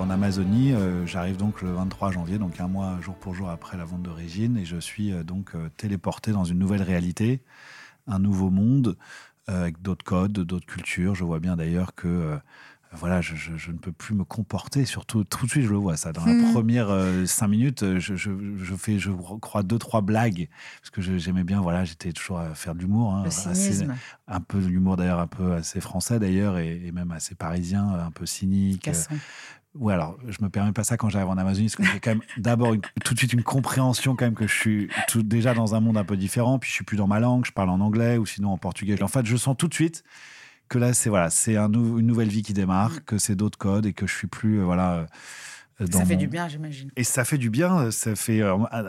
En Amazonie. Euh, j'arrive donc le 23 janvier, donc un mois jour pour jour après la vente d'origine, et je suis euh, donc euh, téléporté dans une nouvelle réalité, un nouveau monde avec d'autres codes, d'autres cultures. Je vois bien d'ailleurs que voilà, je, ne peux plus me comporter, surtout tout de suite, je le vois ça. Dans la hmm. première cinq minutes, je, fais, je crois, deux, trois blagues, parce que j'aimais bien, voilà, j'étais toujours à faire de l'humour. Hein, un peu de l'humour d'ailleurs, un peu assez français d'ailleurs, et, même assez parisien, un peu cynique. Oui, alors je me permets pas ça quand j'arrive en Amazonie, parce que j'ai quand même <laughs> d'abord tout de suite une compréhension quand même que je suis tout, déjà dans un monde un peu différent, puis je suis plus dans ma langue, je parle en anglais ou sinon en portugais. En fait, je sens tout de suite que là, c'est voilà, c'est un une nouvelle vie qui démarre, mm. que c'est d'autres codes et que je suis plus euh, voilà. Euh, ça fait du bien, j'imagine. Et ça fait du bien. Ça fait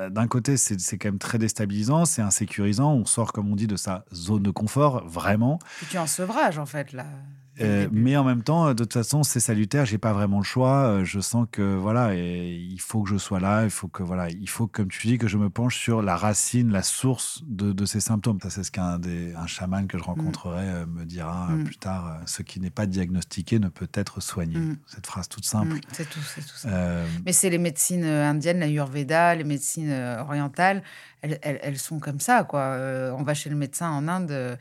d'un côté, c'est quand même très déstabilisant, c'est insécurisant. On sort, comme on dit, de sa zone de confort, vraiment. Et tu es en sevrage, en fait, là. Euh, mais en même temps, de toute façon, c'est salutaire. J'ai pas vraiment le choix. Euh, je sens que voilà, et il faut que je sois là. Il faut que voilà, il faut comme tu dis que je me penche sur la racine, la source de, ces symptômes. Ça, c'est ce qu'un des un chaman que je rencontrerai euh, me dira mm. plus tard. ce qui n'est pas diagnostiqué ne peut être soigné. Mm. Cette phrase toute simple. Mm. C'est tout, c'est tout ça. Mais c'est les médecines indiennes, la Ayurveda, les médecines orientales. Elles, elles, sont comme ça, quoi. on va chez le médecin en Inde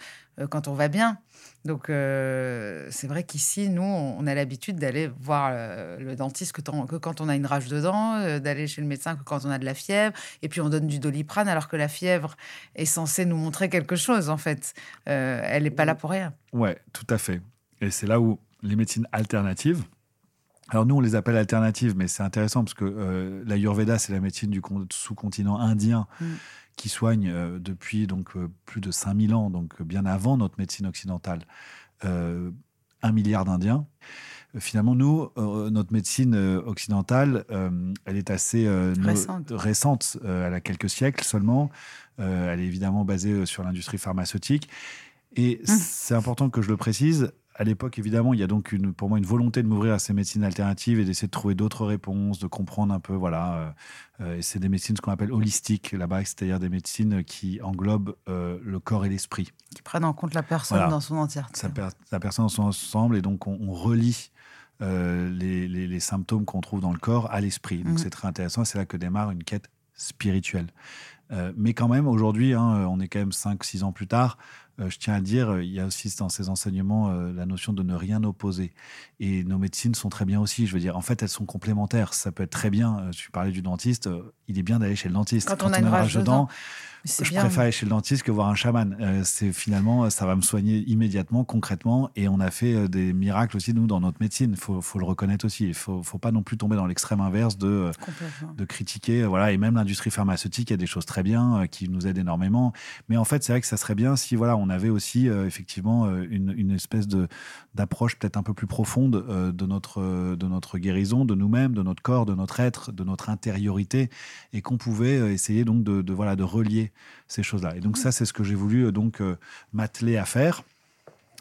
quand on va bien. Donc, euh, c'est vrai qu'ici, nous, on a l'habitude d'aller voir euh, le dentiste que, quand on a une rage de dents, euh, d'aller chez le médecin que quand on a de la fièvre. Et puis, on donne du doliprane alors que la fièvre est censée nous montrer quelque chose, en fait. elle n'est pas là pour rien. Ouais, tout à fait. Et c'est là où les médecines alternatives, alors nous, on les appelle alternatives, mais c'est intéressant parce que la Yurveda, c'est la médecine du sous-continent indien. Mm qui soigne euh, depuis donc euh, plus de 5000 ans, donc bien avant notre médecine occidentale, euh, un milliard d'Indiens. Finalement, nous, notre médecine occidentale, elle est assez récente. elle a quelques siècles seulement. elle est évidemment basée sur l'industrie pharmaceutique. Et mmh. c'est important que je le précise, à l'époque, évidemment, il y a donc une, pour moi une volonté de m'ouvrir à ces médecines alternatives et d'essayer de trouver d'autres réponses, de comprendre un peu, voilà. Euh, euh, et c'est des médecines, ce qu'on appelle holistiques là-bas, c'est-à-dire des médecines qui englobent euh, le corps et l'esprit. Qui prennent en compte la personne dans son entièreté. La, personne dans son ensemble, et donc on, relie les, les, symptômes qu'on trouve dans le corps à l'esprit. Donc mmh. c'est très intéressant, c'est là que démarre une quête spirituelle. mais quand même, aujourd'hui, hein, on est quand même 5-6 ans plus tard, je tiens à dire, il y a aussi dans ces enseignements la notion de ne rien opposer. Et nos médecines sont très bien aussi. Je veux dire, en fait, elles sont complémentaires. Ça peut être très bien. Tu parlais du dentiste. Il est bien d'aller chez le dentiste. Quand, on a une rage de dents, je préfère aller chez le dentiste que voir un chaman. Euh, c'est finalement, ça va me soigner immédiatement, concrètement. Et on a fait euh, des miracles aussi, nous, dans notre médecine. Il faut, faut, le reconnaître aussi. Il ne faut, faut, pas non plus tomber dans l'extrême inverse de, euh, de critiquer. Voilà. Et même l'industrie pharmaceutique, il y a des choses très bien qui nous aident énormément. Mais en fait, c'est vrai que ça serait bien si voilà, on avait aussi effectivement une, une espèce d'approche peut-être un peu plus profonde de, notre, de notre guérison, de nous-mêmes, de notre corps, de notre être, de notre intériorité. Et qu'on pouvait essayer donc de, de, voilà, de relier ces choses-là. Et donc ça, c'est ce que j'ai voulu euh, donc euh, m'atteler à faire.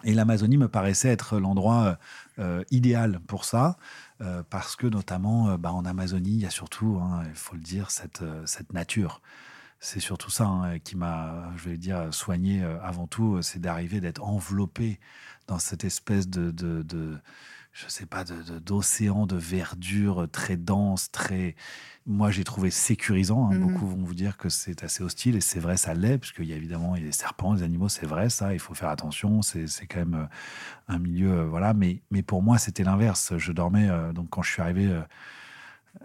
Et l'Amazonie me paraissait être l'endroit euh, idéal pour ça, parce que notamment bah, en Amazonie, il y a surtout, hein, il faut le dire, cette, cette nature. C'est surtout ça hein, qui m'a, je vais dire, soigné avant tout, c'est d'arriver d'être enveloppé dans cette espèce de, de, de je sais pas, d'océan de, de, verdure très dense, très moi j'ai trouvé sécurisant. Hein. Mhm. Beaucoup vont vous dire que c'est assez hostile et c'est vrai, ça l'est, parce qu'il y a évidemment il y a des serpents, des animaux, c'est vrai, ça, il faut faire attention. C'est quand même euh, un milieu, euh, voilà. Mais, mais pour moi, c'était l'inverse. Je dormais, euh, donc quand je suis arrivé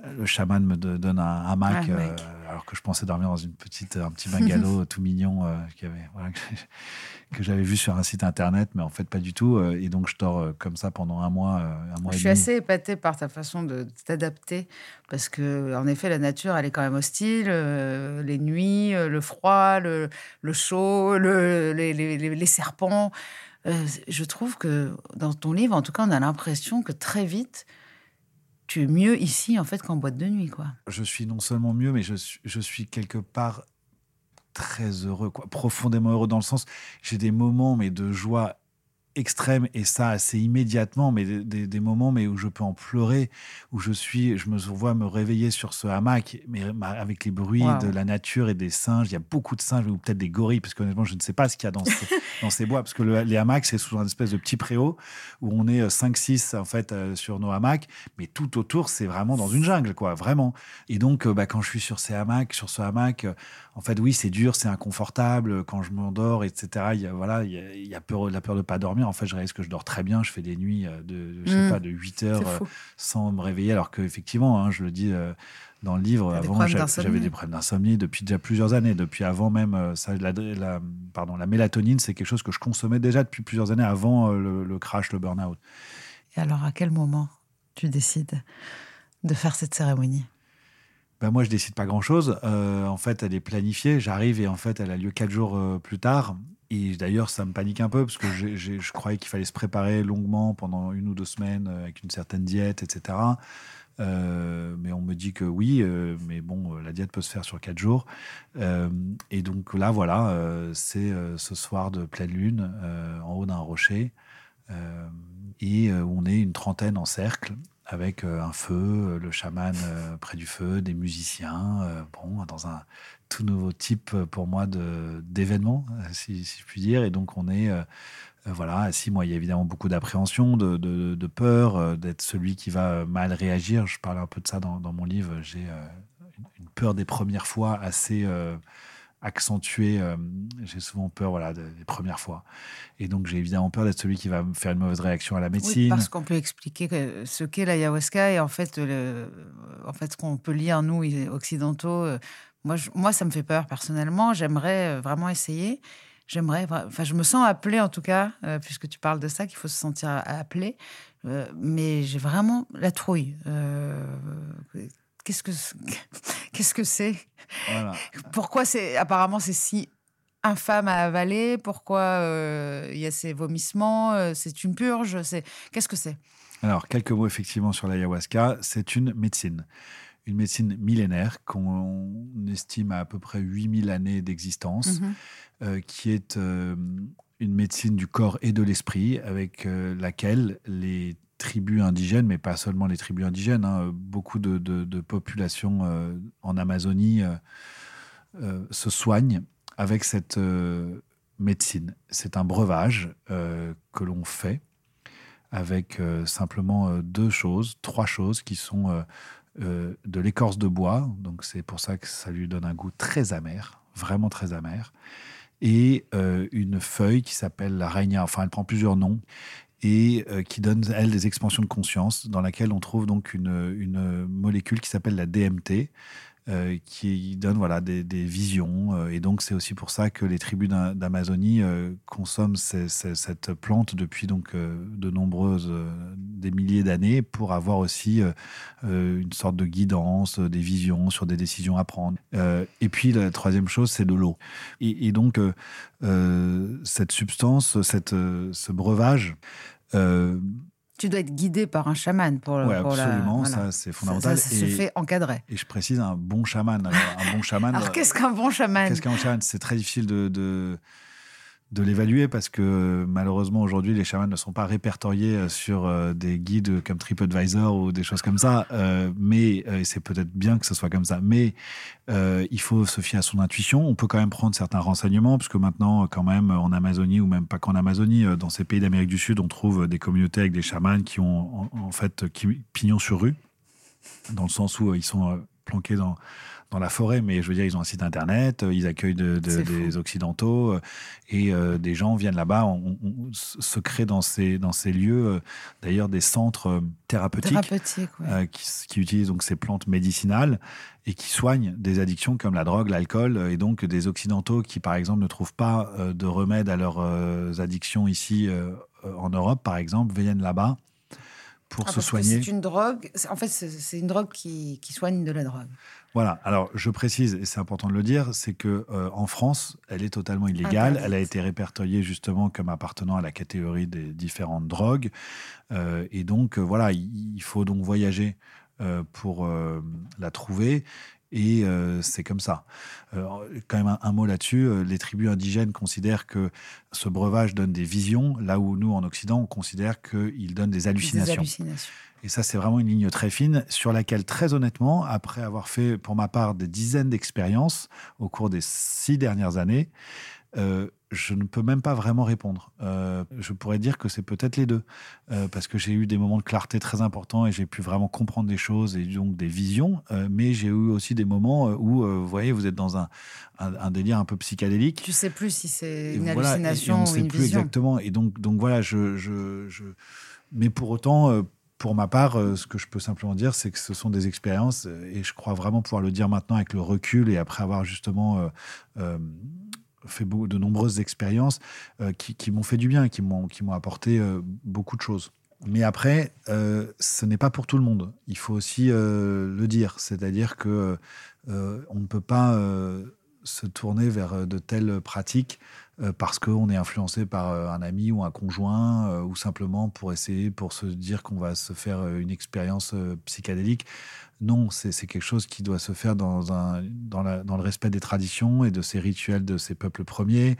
le chaman me donne un hamac, euh, alors que je pensais dormir dans une petite, un petit bungalow <laughs> tout mignon euh, que j'avais vu sur un site internet, mais en fait pas du tout. Euh, et donc je dors comme ça pendant un mois, un mois Je suis assez épatée par ta façon de t'adapter, parce que en effet la nature elle est quand même hostile, les nuits, le froid, le, le chaud, le, les, les, les, serpents. je trouve que dans ton livre, en tout cas, on a l'impression que très vite tu es mieux ici en fait qu'en boîte de nuit, quoi. Je suis non seulement mieux, mais je suis, quelque part très heureux, quoi, profondément heureux dans le sens, j'ai des moments mais de joie extrême et ça assez immédiatement, mais des, moments mais où je peux en pleurer, où je suis, je me vois me réveiller sur ce hamac, mais avec les bruits de la nature et des singes. Il y a beaucoup de singes ou peut-être des gorilles, parce qu'honnêtement je ne sais pas ce qu'il y a dans, ces, <laughs> dans ces bois, parce que les hamacs c'est souvent une espèce de petit préau où on est 5-6 euh, en fait euh, sur nos hamacs, mais tout autour c'est vraiment dans une jungle, quoi, vraiment. Et donc euh, bah, quand je suis sur ces hamacs, sur ce hamac, en fait oui c'est dur, c'est inconfortable quand je m'endors, etc. Il y a, voilà, il y a, peur, la peur de pas dormir en fait, je réalise que je dors très bien. Je fais des nuits euh, de, je sais mm. pas, de 8 heures euh, sans me réveiller, alors qu'effectivement, hein, je le dis euh, dans le livre, avant, j'avais des problèmes d'insomnie depuis déjà plusieurs années. Depuis avant même, ça, la, la, pardon, la mélatonine, c'est quelque chose que je consommais déjà depuis plusieurs années avant le, crash, le burn-out. Et alors, à quel moment tu décides de faire cette cérémonie? Ben moi, je décide pas grand-chose. en fait, elle est planifiée. J'arrive et en fait, elle a lieu quatre jours plus tard. Et d'ailleurs, ça me panique un peu parce que je croyais qu'il fallait se préparer longuement pendant une ou deux semaines euh, avec une certaine diète, etc. Euh, mais on me dit que oui, euh, mais bon, la diète peut se faire sur quatre jours. et donc là, voilà, c'est ce soir de pleine lune en haut d'un rocher. et on est une trentaine en cercle avec un feu, le chaman près du feu, des musiciens, bon, dans un tout nouveau type euh, pour moi d'événement, euh, si, si, je puis dire. Et donc, on est. Euh, voilà, si moi, il y a évidemment beaucoup d'appréhension, de, de, peur, d'être celui qui va mal réagir. Je parle un peu de ça dans, dans mon livre. J'ai une peur des premières fois assez accentuée. j'ai souvent peur voilà, des premières fois. Et donc, j'ai évidemment peur d'être celui qui va me faire une mauvaise réaction à la médecine. Oui, parce qu'on peut expliquer ce qu'est l'ayahuasca et en fait, le, en fait ce qu'on peut lire, nous, occidentaux, moi, ça me fait peur personnellement. J'aimerais euh, vraiment essayer. J'aimerais, enfin, je me sens appelée en tout cas, euh, puisque tu parles de ça, qu'il faut se sentir appelé. Euh, mais j'ai vraiment la trouille. qu'est-ce que <laughs> qu'est-ce que c'est? Pourquoi c'est apparemment c'est si infâme à avaler? Pourquoi il y a ces vomissements? C'est une purge C'est qu'est-ce que c'est? Alors quelques mots effectivement sur l'ayahuasca. C'est une médecine une médecine millénaire qu'on estime à à peu près 8000 années d'existence, mhm. euh, qui est euh, une médecine du corps et de l'esprit, avec euh, laquelle les tribus indigènes, mais pas seulement les tribus indigènes, hein, beaucoup de, de populations en Amazonie se soignent avec cette médecine. C'est un breuvage que l'on fait avec simplement deux choses, trois choses qui sont euh, de l'écorce de bois. Donc c'est pour ça que ça lui donne un goût très amer, vraiment très amer. et une feuille qui s'appelle la Rainia. Enfin, elle prend plusieurs noms et qui donne, elle, des expansions de conscience, dans laquelle on trouve donc une molécule qui s'appelle la DMT, euh, qui donne voilà, des, visions. Euh, et donc, c'est aussi pour ça que les tribus d'Amazonie euh, consomment cette plante depuis donc, de nombreuses, des milliers d'années pour avoir aussi une sorte de guidance, des visions sur des décisions à prendre. et puis, la troisième chose, c'est de l'eau. Et, donc, cette substance, cette, ce breuvage, tu dois être guidé par un chaman pour, ouais, absolument, ça c'est fondamental. Ça, se fait encadrer. Et je précise un bon chaman. un bon chaman. Alors qu'est-ce qu'un bon chaman? Qu'est-ce qu'un chaman? C'est très difficile de, de de l'évaluer parce que malheureusement aujourd'hui les chamans ne sont pas répertoriés euh, sur euh, des guides comme TripAdvisor ou des choses comme ça. Euh, mais c'est peut-être bien que ce soit comme ça. Mais il faut se fier à son intuition. On peut quand même prendre certains renseignements parce que maintenant quand même en Amazonie ou même pas qu'en Amazonie, dans ces pays d'Amérique du Sud, on trouve des communautés avec des chamans qui ont en, fait qui, pignon sur rue, dans le sens où ils sont planqués dans dans la forêt, mais je veux dire, ils ont un site internet, euh, ils accueillent des occidentaux euh, et euh, des gens viennent là-bas. On, se crée dans ces, dans ces lieux, d'ailleurs, des centres thérapeutiques, qui, utilisent donc ces plantes médicinales et qui soignent des addictions comme la drogue, l'alcool, et donc des occidentaux qui, par exemple, ne trouvent pas de remède à leurs addictions ici en Europe, par exemple, viennent là-bas pour ah, se soigner. C'est une drogue. En fait, c'est une drogue qui, qui, soigne de la drogue. Voilà. Alors, je précise, et c'est important de le dire, c'est que euh, en France, elle est totalement illégale. Elle a été répertoriée justement comme appartenant à la catégorie des différentes drogues. Euh, et donc, euh, voilà, il, faut donc voyager pour la trouver. Et c'est comme ça. quand même un, mot là-dessus, les tribus indigènes considèrent que ce breuvage donne des visions, là où nous, en Occident, on considère qu'il donne des hallucinations. Des hallucinations. Et ça, c'est vraiment une ligne très fine sur laquelle, très honnêtement, après avoir fait pour ma part des dizaines d'expériences au cours des six dernières années, euh, je ne peux même pas vraiment répondre. Euh, je pourrais dire que c'est peut-être les deux, euh, parce que j'ai eu des moments de clarté très importants et j'ai pu vraiment comprendre des choses et donc des visions, mais j'ai eu aussi des moments où, vous voyez, vous êtes dans un, un, délire un peu psychédélique. Tu sais plus si c'est une hallucination et, on ne sait plus exactement. Et donc, donc voilà, je, je, je... mais pour autant pour ma part, euh, ce que je peux simplement dire, c'est que ce sont des expériences, euh, et je crois vraiment pouvoir le dire maintenant avec le recul et après avoir justement euh, fait de nombreuses expériences qui, m'ont fait du bien, qui m'ont apporté beaucoup de choses. Mais après, ce n'est pas pour tout le monde. Il faut aussi le dire, c'est-à-dire que on ne peut pas se tourner vers de telles pratiques euh, parce qu'on est influencé par euh, un ami ou un conjoint, euh, ou simplement pour essayer, pour se dire qu'on va se faire une expérience psychédélique. Non, c'est quelque chose qui doit se faire dans, le respect des traditions et de ces rituels de ces peuples premiers,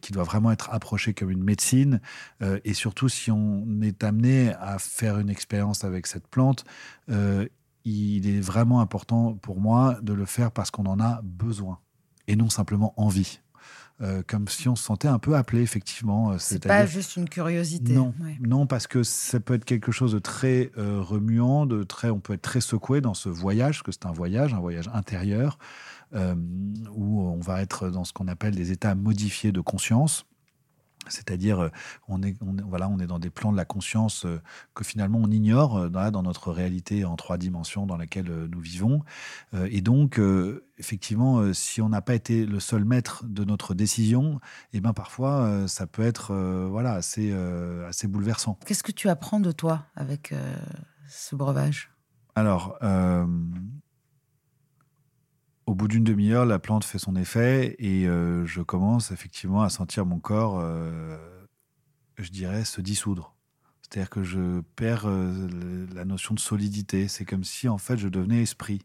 qui doit vraiment être approché comme une médecine. et surtout, si on est amené à faire une expérience avec cette plante, il est vraiment important pour moi de le faire parce qu'on en a besoin et non simplement envie. Euh, comme si on se sentait un peu appelé, effectivement. Euh, c'est pas juste une curiosité. Non, non, parce que ça peut être quelque chose de très euh, remuant, de très, on peut être très secoué dans ce voyage, parce que c'est un voyage, un voyage intérieur, où on va être dans ce qu'on appelle des états modifiés de conscience. C'est-à-dire, euh, on est, voilà, on est dans des plans de la conscience euh, que finalement on ignore euh, dans, notre réalité en trois dimensions dans laquelle nous vivons. Et donc, effectivement, si on n'a pas été le seul maître de notre décision, et eh ben parfois, ça peut être voilà, assez, assez bouleversant. Qu'est-ce que tu apprends de toi avec ce breuvage? Alors, au bout d'une demi-heure, la plante fait son effet et euh, je commence effectivement à sentir mon corps, euh, je dirais, se dissoudre. C'est-à-dire que je perds euh, la notion de solidité. C'est comme si en fait je devenais esprit.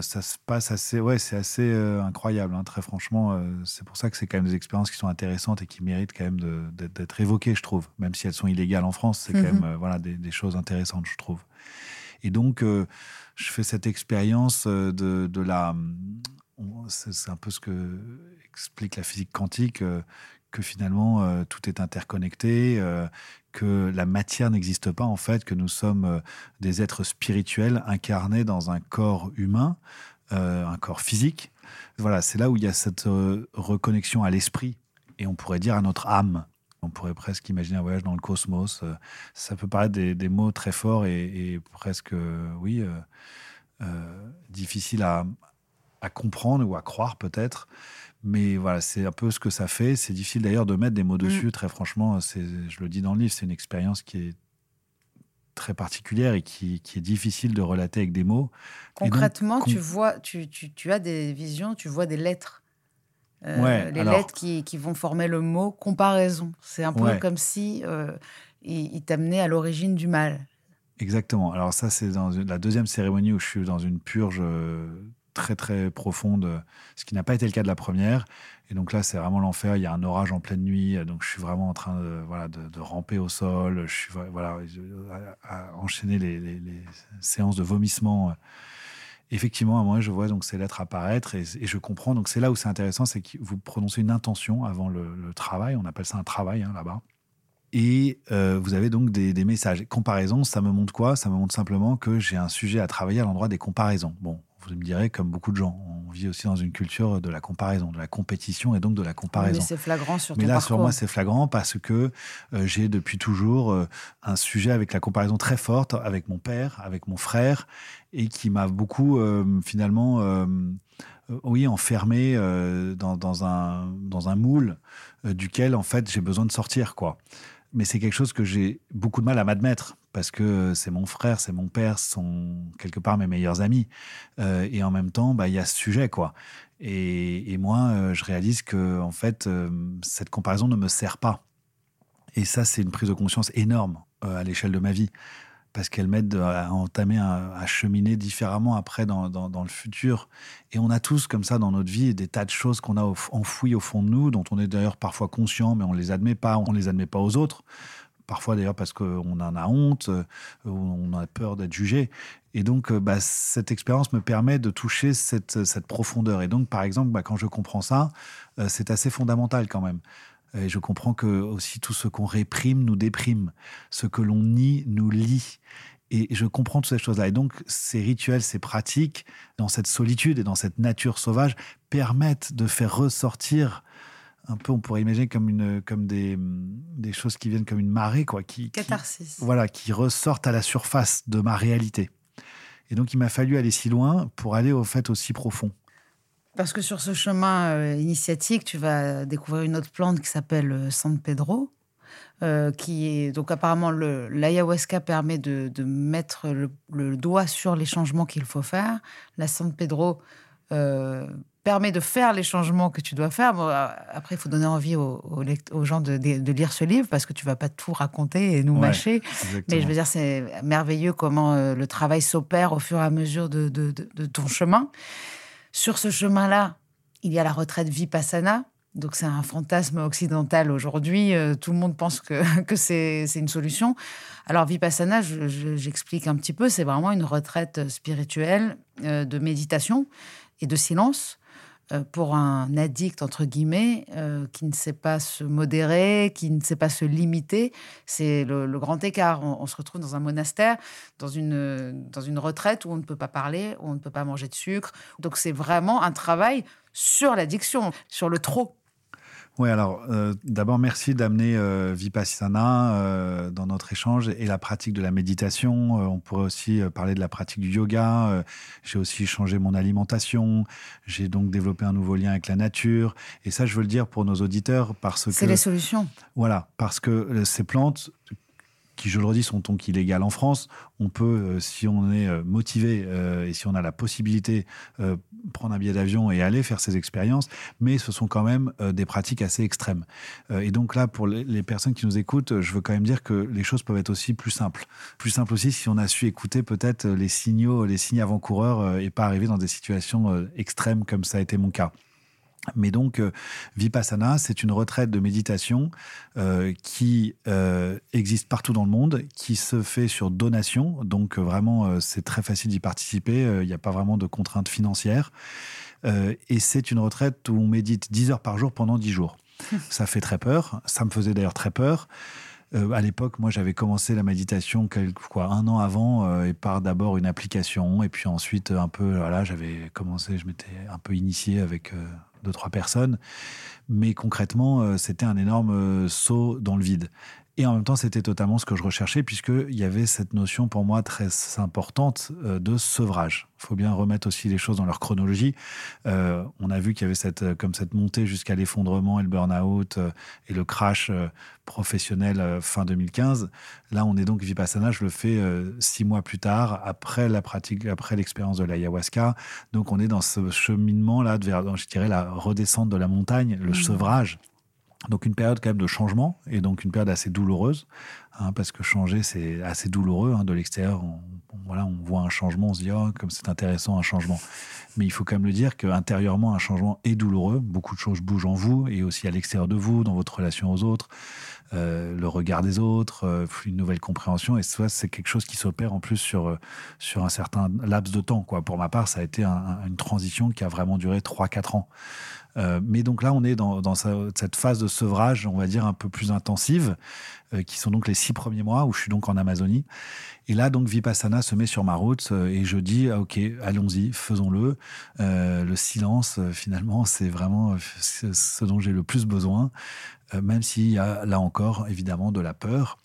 ça se passe assez, ouais, c'est assez incroyable, hein, très franchement. c'est pour ça que c'est quand même des expériences qui sont intéressantes et qui méritent quand même d'être évoquées, je trouve. Même si elles sont illégales en France, c'est quand mhm. même voilà des, des, choses intéressantes, je trouve. Et donc je fais cette expérience euh, de, de la. C'est un peu ce que explique la physique quantique, euh, que finalement euh, tout est interconnecté, que la matière n'existe pas en fait, que nous sommes des êtres spirituels incarnés dans un corps humain, un corps physique. Voilà, c'est là où il y a cette reconnexion à l'esprit et on pourrait dire à notre âme. On pourrait presque imaginer un voyage dans le cosmos. Ça peut paraître des, mots très forts et, presque, oui, difficiles à, à comprendre ou à croire peut-être. Mais voilà, c'est un peu ce que ça fait. C'est difficile d'ailleurs de mettre des mots mm. dessus. Très franchement, je le dis dans le livre, c'est une expérience qui est très particulière et qui, est difficile de relater avec des mots. Concrètement, tu vois, tu, tu, as des visions, tu vois des lettres. Euh, les lettres qui, qui, vont former le mot comparaison. C'est un peu comme si euh, il, t'amenait à l'origine du mal. Exactement. Alors ça, c'est dans la deuxième cérémonie où je suis dans une purge euh, très très profonde, ce qui n'a pas été le cas de la première. Et donc là, c'est vraiment l'enfer. Il y a un orage en pleine nuit, donc je suis vraiment en train de, voilà, de, ramper au sol. Je suis voilà, à, enchaîner les, séances de vomissement. Effectivement, à moi, je vois donc ces lettres apparaître et, je comprends. Donc c'est là où c'est intéressant, c'est que vous prononcez une intention avant le, travail. On appelle ça un travail hein, là-bas. Et euh, vous avez donc des, des, messages. Comparaison, ça me montre quoi? Ça me montre simplement que j'ai un sujet à travailler à l'endroit des comparaisons. Bon, vous me direz, comme beaucoup de gens, on vit aussi dans une culture de la comparaison, de la compétition et donc de la comparaison. mais c'est flagrant sur Mais là, sur moi, c'est flagrant parce que euh, j'ai depuis toujours euh, un sujet avec la comparaison très forte avec mon père, avec mon frère, et qui m'a beaucoup, euh, finalement, oui, enfermé dans, dans, un, dans un moule duquel, en fait, j'ai besoin de sortir, quoi mais c'est quelque chose que j'ai beaucoup de mal à m'admettre parce que c'est mon frère, c'est mon père, sont quelque part mes meilleurs amis. Euh, et en même temps, bah, il y a ce sujet, quoi. Et, moi, euh, je réalise que, en fait, euh, cette comparaison ne me sert pas. Et ça, c'est une prise de conscience énorme à l'échelle de ma vie parce qu'elle m'aide à entamer, à, cheminer différemment après dans, le futur. Et on a tous comme ça dans notre vie des tas de choses qu'on a enfouies au fond de nous, dont on est d'ailleurs parfois conscient, mais on les admet pas, on les admet pas aux autres. Parfois d'ailleurs parce qu'on en a honte, euh, on a peur d'être jugé. Et donc, euh, bah, cette expérience me permet de toucher cette, profondeur. Et donc, par exemple, bah, quand je comprends ça, euh, c'est assez fondamental quand même. Et je comprends que aussi tout ce qu'on réprime nous déprime, ce que l'on nie nous lie. Et je comprends toutes ces choses-là. Et donc, ces rituels, ces pratiques, dans cette solitude et dans cette nature sauvage, permettent de faire ressortir un peu, on pourrait imaginer comme, une, comme des, des choses qui viennent comme une marée, quoi. Qui, Catharsis. voilà, qui ressortent à la surface de ma réalité. Et donc, il m'a fallu aller si loin pour aller au fait aussi profond. Parce que sur ce chemin euh, initiatique, tu vas découvrir une autre plante qui s'appelle euh, San Pedro. Euh, qui est donc apparemment l'ayahuasca permet de, mettre le, doigt sur les changements qu'il faut faire. La San Pedro permet de faire les changements que tu dois faire. après, il faut donner envie aux, gens de, lire ce livre parce que tu vas pas tout raconter et nous mâcher. Mais je veux dire, c'est merveilleux comment le travail s'opère au fur et à mesure de ton chemin. Sur ce chemin-là, il y a la retraite Vipassana. Donc c'est un fantasme occidental aujourd'hui. Euh, tout le monde pense que, <laughs> c'est une solution. Alors Vipassana, j'explique un petit peu, c'est vraiment une retraite spirituelle euh, de méditation et de silence pour un addict, entre guillemets, euh, qui ne sait pas se modérer, qui ne sait pas se limiter. C'est le, grand écart. On, se retrouve dans un monastère, dans une, dans une retraite où on ne peut pas parler, où on ne peut pas manger de sucre. Donc c'est vraiment un travail sur l'addiction, sur le trop. Oui, alors euh, d'abord, merci d'amener euh, Vipassana euh, dans notre échange et la pratique de la méditation. on pourrait aussi parler de la pratique du yoga. j'ai aussi changé mon alimentation. J'ai donc développé un nouveau lien avec la nature. Et ça, je veux le dire pour nos auditeurs parce que. C'est les solutions. Voilà, parce que ces plantes qui, je le redis, sont donc illégales en France. On peut, euh, si on est euh, motivé euh, et si on a la possibilité, prendre un billet d'avion et aller faire ces expériences, mais ce sont quand même des pratiques assez extrêmes. et donc là, pour les, personnes qui nous écoutent, je veux quand même dire que les choses peuvent être aussi plus simples. Plus simples aussi si on a su écouter peut-être les signaux, les signes avant-coureurs et pas arriver dans des situations extrêmes comme ça a été mon cas. Mais donc, euh, Vipassana, c'est une retraite de méditation euh, qui euh, existe partout dans le monde, qui se fait sur donation. Donc, vraiment, c'est très facile d'y participer. Il n'y a pas vraiment de contraintes financières. et c'est une retraite où on médite 10 heures par jour pendant 10 jours. <laughs> Ça fait très peur. Ça me faisait d'ailleurs très peur. Euh, à l'époque, moi, j'avais commencé la méditation quoi, un an avant, euh, et par d'abord une application, et puis ensuite un peu, voilà, j'avais commencé, je m'étais un peu initié avec deux trois personnes, mais concrètement, c'était un énorme saut dans le vide. Et en même temps, c'était totalement ce que je recherchais, puisqu'il y avait cette notion pour moi très importante de sevrage. Il faut bien remettre aussi les choses dans leur chronologie. Euh, on a vu qu'il y avait cette, euh, comme cette montée jusqu'à l'effondrement et le burn-out euh, et le crash professionnel fin 2015. Là, on est donc Vipassana, je le fais six mois plus tard, après la pratique, après l'expérience de l'ayahuasca. Donc, on est dans ce cheminement-là vers, je dirais, la redescente de la montagne, le mmh. sevrage. Donc une période quand même de changement et donc une période assez douloureuse, hein, parce que changer c'est assez douloureux hein, de l'extérieur. On, voilà, on voit un changement, on se dit oh, comme c'est intéressant un changement. Mais il faut quand même le dire qu'intérieurement un changement est douloureux. Beaucoup de choses bougent en vous et aussi à l'extérieur de vous, dans votre relation aux autres, euh, le regard des autres, euh, une nouvelle compréhension. Et ça c'est quelque chose qui s'opère en plus sur euh, sur un certain laps de temps. Pour ma part, ça a été une transition qui a vraiment duré 3-4 ans. Mais donc là, on est dans, cette phase de sevrage, on va dire, un peu plus intensive, qui sont donc les six premiers mois où je suis donc en Amazonie. Et là, donc, Vipassana se met sur ma route et je dis, ah, OK, allons-y, faisons-le. le silence, finalement, c'est vraiment ce dont j'ai le plus besoin, même s'il y a là encore, évidemment, de la peur.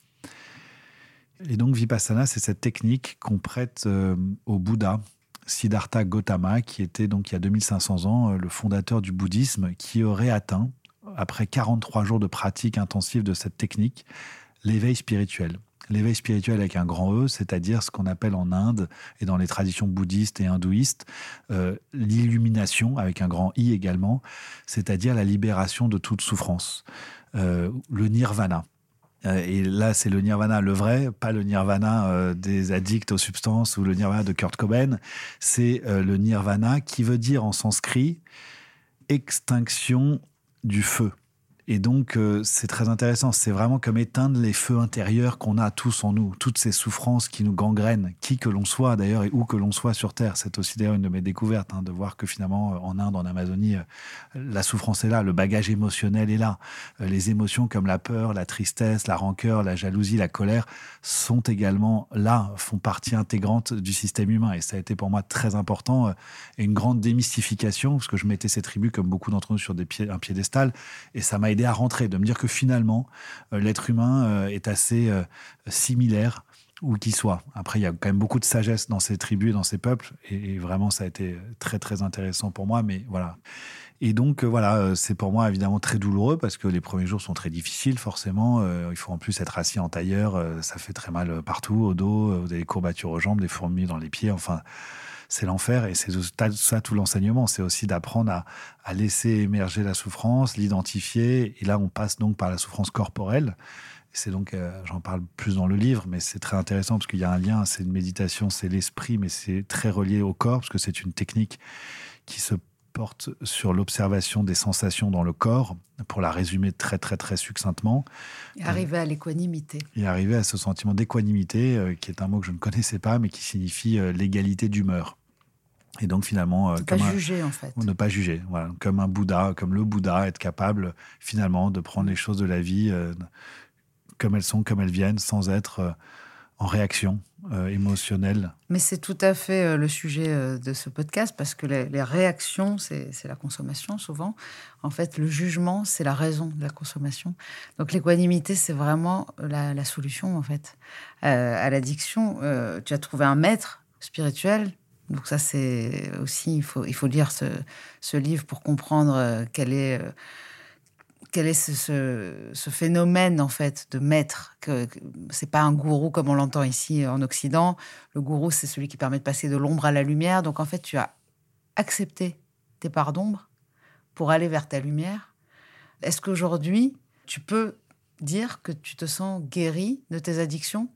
Et donc, Vipassana, c'est cette technique qu'on prête au Bouddha Siddhartha Gautama, qui était donc il y a 2500 ans euh, le fondateur du bouddhisme, qui aurait atteint, après 43 jours de pratique intensive de cette technique, l'éveil spirituel. L'éveil spirituel avec un grand E, c'est-à-dire ce qu'on appelle en Inde et dans les traditions bouddhistes et hindouistes, euh, l'illumination avec un grand I également, c'est-à-dire la libération de toute souffrance, euh, le nirvana. Euh, et là, c'est le nirvana, le vrai, pas le nirvana des addicts aux substances ou le nirvana de Kurt Cobain. C'est le nirvana qui veut dire en sanskrit extinction du feu. Et donc, euh, c'est très intéressant. C'est vraiment comme éteindre les feux intérieurs qu'on a tous en nous, toutes ces souffrances qui nous gangrènent, qui que l'on soit d'ailleurs et où que l'on soit sur Terre. C'est aussi d'ailleurs une de mes découvertes, hein, de voir que finalement, euh, en Inde, en Amazonie, euh, la souffrance est là, le bagage émotionnel est là. les émotions comme la peur, la tristesse, la rancœur, la jalousie, la colère sont également là, font partie intégrante du système humain. Et ça a été pour moi très important et une grande démystification, parce que je mettais ces tribus, comme beaucoup d'entre nous, sur des pieds, un piédestal. Et ça m'a à rentrer, de me dire que finalement, euh, l'être humain euh, est assez euh, similaire où qu'il soit. Après, il y a quand même beaucoup de sagesse dans ces tribus et dans ces peuples, et, vraiment, ça a été très, très intéressant pour moi, mais voilà. Et donc, voilà, c'est pour moi évidemment très douloureux parce que les premiers jours sont très difficiles, forcément. il faut en plus être assis en tailleur, ça fait très mal partout, au dos, vous des courbatures aux jambes, des fourmis dans les pieds, enfin c'est l'enfer et c'est ça tout l'enseignement. C'est aussi d'apprendre à, laisser émerger la souffrance, l'identifier. Et là, on passe donc par la souffrance corporelle. C'est donc, euh, j'en parle plus dans le livre, mais c'est très intéressant parce qu'il y a un lien. C'est une méditation, c'est l'esprit, mais c'est très relié au corps parce que c'est une technique qui se porte sur l'observation des sensations dans le corps, pour la résumer très très très succinctement. Et arriver à l'équanimité. Et arriver à ce sentiment d'équanimité, euh, qui est un mot que je ne connaissais pas, mais qui signifie euh, l'égalité d'humeur. Et donc finalement, euh, ne pas juger en fait. Ne pas juger, voilà, comme un Bouddha, comme le Bouddha, être capable finalement de prendre les choses de la vie comme elles sont, comme elles viennent, sans être en réaction euh, émotionnelle. Mais c'est tout à fait euh, le sujet euh, de ce podcast parce que les, réactions, c'est la consommation souvent. En fait, le jugement, c'est la raison de la consommation. Donc l'équanimité, c'est vraiment la, solution en fait à l'addiction. tu as trouvé un maître spirituel. Donc ça, c'est aussi, il faut, il faut lire ce, ce livre pour comprendre quelle est quel est ce, phénomène en fait de maître que, c'est pas un gourou comme on l'entend ici en Occident. Le gourou, c'est celui qui permet de passer de l'ombre à la lumière. Donc en fait, tu as accepté tes parts d'ombre pour aller vers ta lumière. Est-ce qu'aujourd'hui, tu peux dire que tu te sens guéri de tes addictions?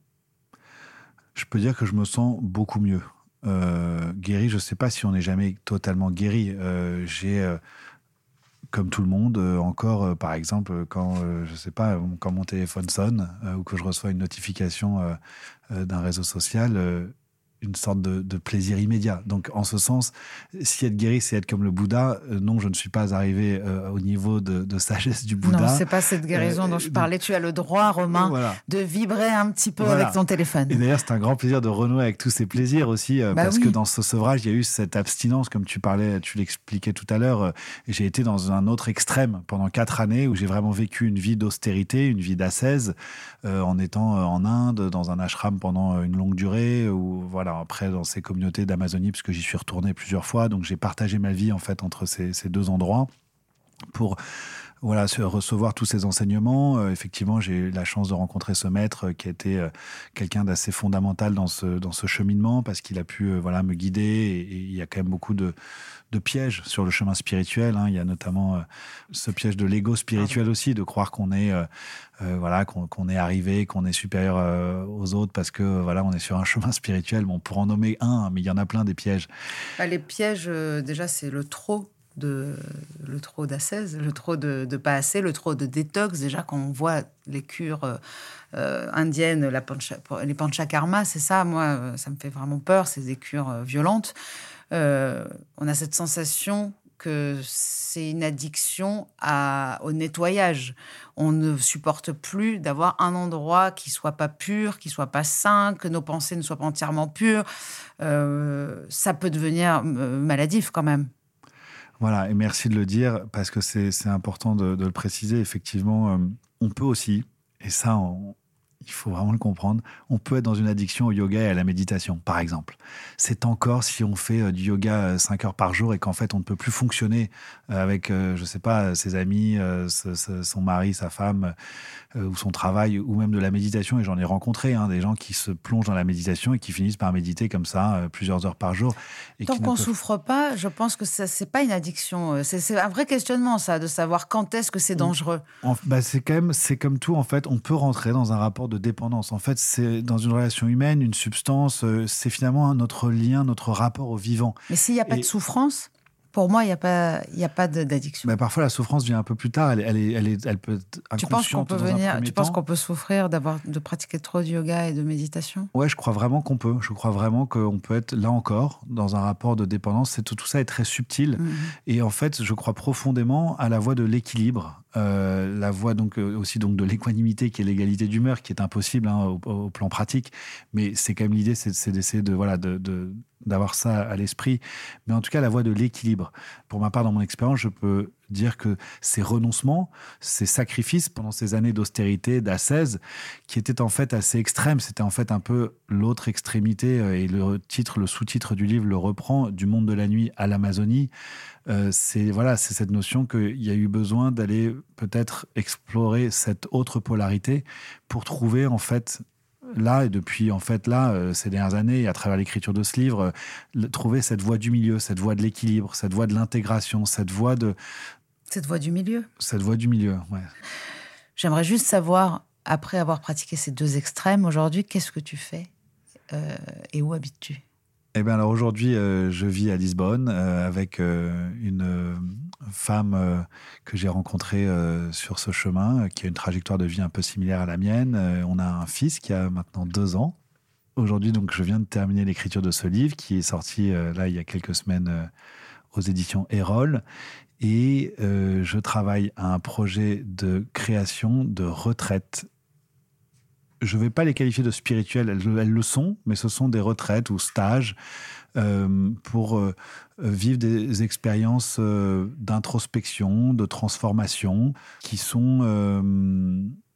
Je peux dire que je me sens beaucoup mieux. Euh, guéri, je ne sais pas si on n'est jamais totalement guéri. Euh, j'ai euh, comme tout le monde, encore, par exemple, quand, je sais pas, quand mon téléphone sonne ou que je reçois une notification d'un réseau social, une sorte de, plaisir immédiat. Donc, en ce sens, si être guéri, c'est être comme le Bouddha, euh, non, je ne suis pas arrivé euh, au niveau de, sagesse du Bouddha. Non, c'est pas cette guérison dont je parlais. Tu as le droit, Romain, de vibrer un petit peu avec ton téléphone. Et d'ailleurs, c'est un grand plaisir de renouer avec tous ces plaisirs aussi, bah parce que dans ce sevrage, il y a eu cette abstinence, comme tu parlais, tu l'expliquais tout à l'heure. j'ai été dans un autre extrême pendant quatre années où j'ai vraiment vécu une vie d'austérité, une vie d'ascèse, en étant en Inde, dans un ashram pendant une longue durée, où voilà après dans ces communautés d'Amazonie, puisque j'y suis retourné plusieurs fois, donc j'ai partagé ma vie en fait entre ces, deux endroits pour voilà, recevoir tous ces enseignements. Euh, effectivement, j'ai eu la chance de rencontrer ce maître euh, qui a été euh, quelqu'un d'assez fondamental dans ce, dans ce cheminement parce qu'il a pu voilà, me guider et, il y a quand même beaucoup de, de pièges sur le chemin spirituel. Hein. Il y a notamment ce piège de l'ego spirituel aussi, de croire qu'on est voilà, qu'on est arrivé, qu'on est supérieur aux autres parce que voilà, on est sur un chemin spirituel. Bon, pour en nommer un, mais il y en a plein des pièges. Bah, les pièges, déjà, c'est le trop de le trop d'ascèse, le trop de, pas assez, le trop de détox. Déjà, quand on voit les cures indiennes, la les panchakarma, c'est ça, moi, ça me fait vraiment peur, des cures violentes. on a cette sensation que c'est une addiction au nettoyage. On ne supporte plus d'avoir un endroit qui soit pas pur, qui soit pas sain, que nos pensées ne soient pas entièrement pures. Euh, ça peut devenir euh, maladif quand même. Voilà, et merci de le dire parce que c'est important de, le préciser. Effectivement, euh, on peut aussi, et ça, on, il faut vraiment le comprendre, on peut être dans une addiction au yoga et à la méditation, par exemple. C'est encore si on fait euh, du yoga 5 euh, heures par jour et qu'en fait on ne peut plus fonctionner euh, avec, je ne sais pas, ses amis, son mari, sa femme, ou son travail, ou même de la méditation. Et j'en ai rencontré hein, des gens qui se plongent dans la méditation et qui finissent par méditer comme ça plusieurs heures par jour. Et Tant qu'on ne souffre pas, je pense que ce n'est pas une addiction. C'est un vrai questionnement, ça, de savoir quand est-ce que c'est dangereux. Bah, c'est quand même, c'est comme tout, en fait, on peut rentrer dans un rapport de dépendance. En fait, c'est dans une relation humaine, une substance, euh, c'est finalement notre lien, notre rapport au vivant. Mais s'il n'y a pas de souffrance pour moi, il n'y a pas, a pas d'addiction. Mais parfois, la souffrance vient un peu plus tard. Elle, elle, est, elle, est, elle peut être Tu penses qu'on peut venir Tu penses qu'on peut souffrir d'avoir de pratiquer trop de yoga et de méditation? Ouais, je crois vraiment qu'on peut. Je crois vraiment qu'on peut être là encore dans un rapport de dépendance. C'est tout, tout ça est très subtil. Mhm. Et en fait, je crois profondément à la voie de l'équilibre euh, la voie donc euh, aussi donc de l'équanimité qui est l'égalité d'humeur qui est impossible hein, au, plan pratique. Mais c'est quand même l'idée c'est d'essayer de voilà de, d'avoir ça à l'esprit. Mais en tout cas la voie de l'équilibre. Pour ma part dans mon expérience je peux dire que ces renoncements ces sacrifices pendant ces années d'austérité d'ascèse qui étaient en fait assez extrêmes c'était en fait un peu l'autre extrémité euh, et le titre le sous-titre du livre le reprend du monde de la nuit à l'Amazonie euh, c'est voilà, c'est cette notion qu'il y a eu besoin d'aller peut-être explorer cette autre polarité pour trouver en fait là et depuis en fait là euh, ces dernières années et à travers l'écriture de ce livre trouver cette voie du milieu, cette voie de l'équilibre, cette voie de l'intégration, cette voie de cette voie du milieu. Cette voie du milieu, ouais. J'aimerais juste savoir après avoir pratiqué ces deux extrêmes aujourd'hui, qu'est-ce que tu fais et où habites-tu? Eh bien alors aujourd'hui, euh, je vis à Lisbonne euh, avec euh, une femme que j'ai rencontrée sur ce chemin, qui a une trajectoire de vie un peu similaire à la mienne. on a un fils qui a maintenant deux ans. Aujourd'hui, donc, je viens de terminer l'écriture de ce livre qui est sorti là il y a quelques semaines aux éditions Erol. Et je travaille à un projet de création de retraite je ne vais pas les qualifier de spirituelles, elles, le sont, mais ce sont des retraites ou stages euh, pour euh, vivre des expériences euh, d'introspection, de transformation, qui sont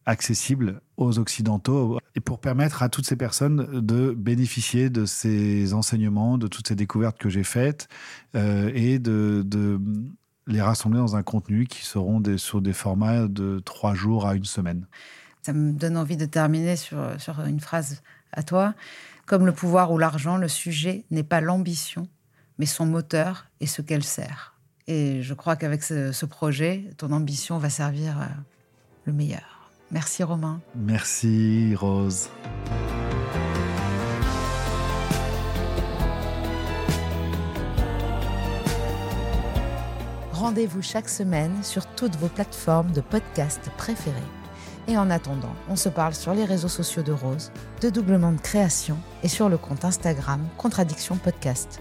accessibles aux Occidentaux et pour permettre à toutes ces personnes de bénéficier de ces enseignements, de toutes ces découvertes que j'ai faites et de, les rassembler dans un contenu qui seront des, sur des formats de trois jours à une semaine. Ça me donne envie de terminer sur, sur une phrase à toi. Comme le pouvoir ou l'argent, le sujet n'est pas l'ambition, mais son moteur et ce qu'elle sert. Et je crois qu'avec ce, projet, ton ambition va servir euh, le meilleur. Merci Romain. Merci Rose. Rendez-vous chaque semaine sur toutes vos plateformes de podcast préférées Et en attendant, on se parle sur les réseaux sociaux de Rose, de Doublement de Création et sur le compte Instagram Contradiction Podcast.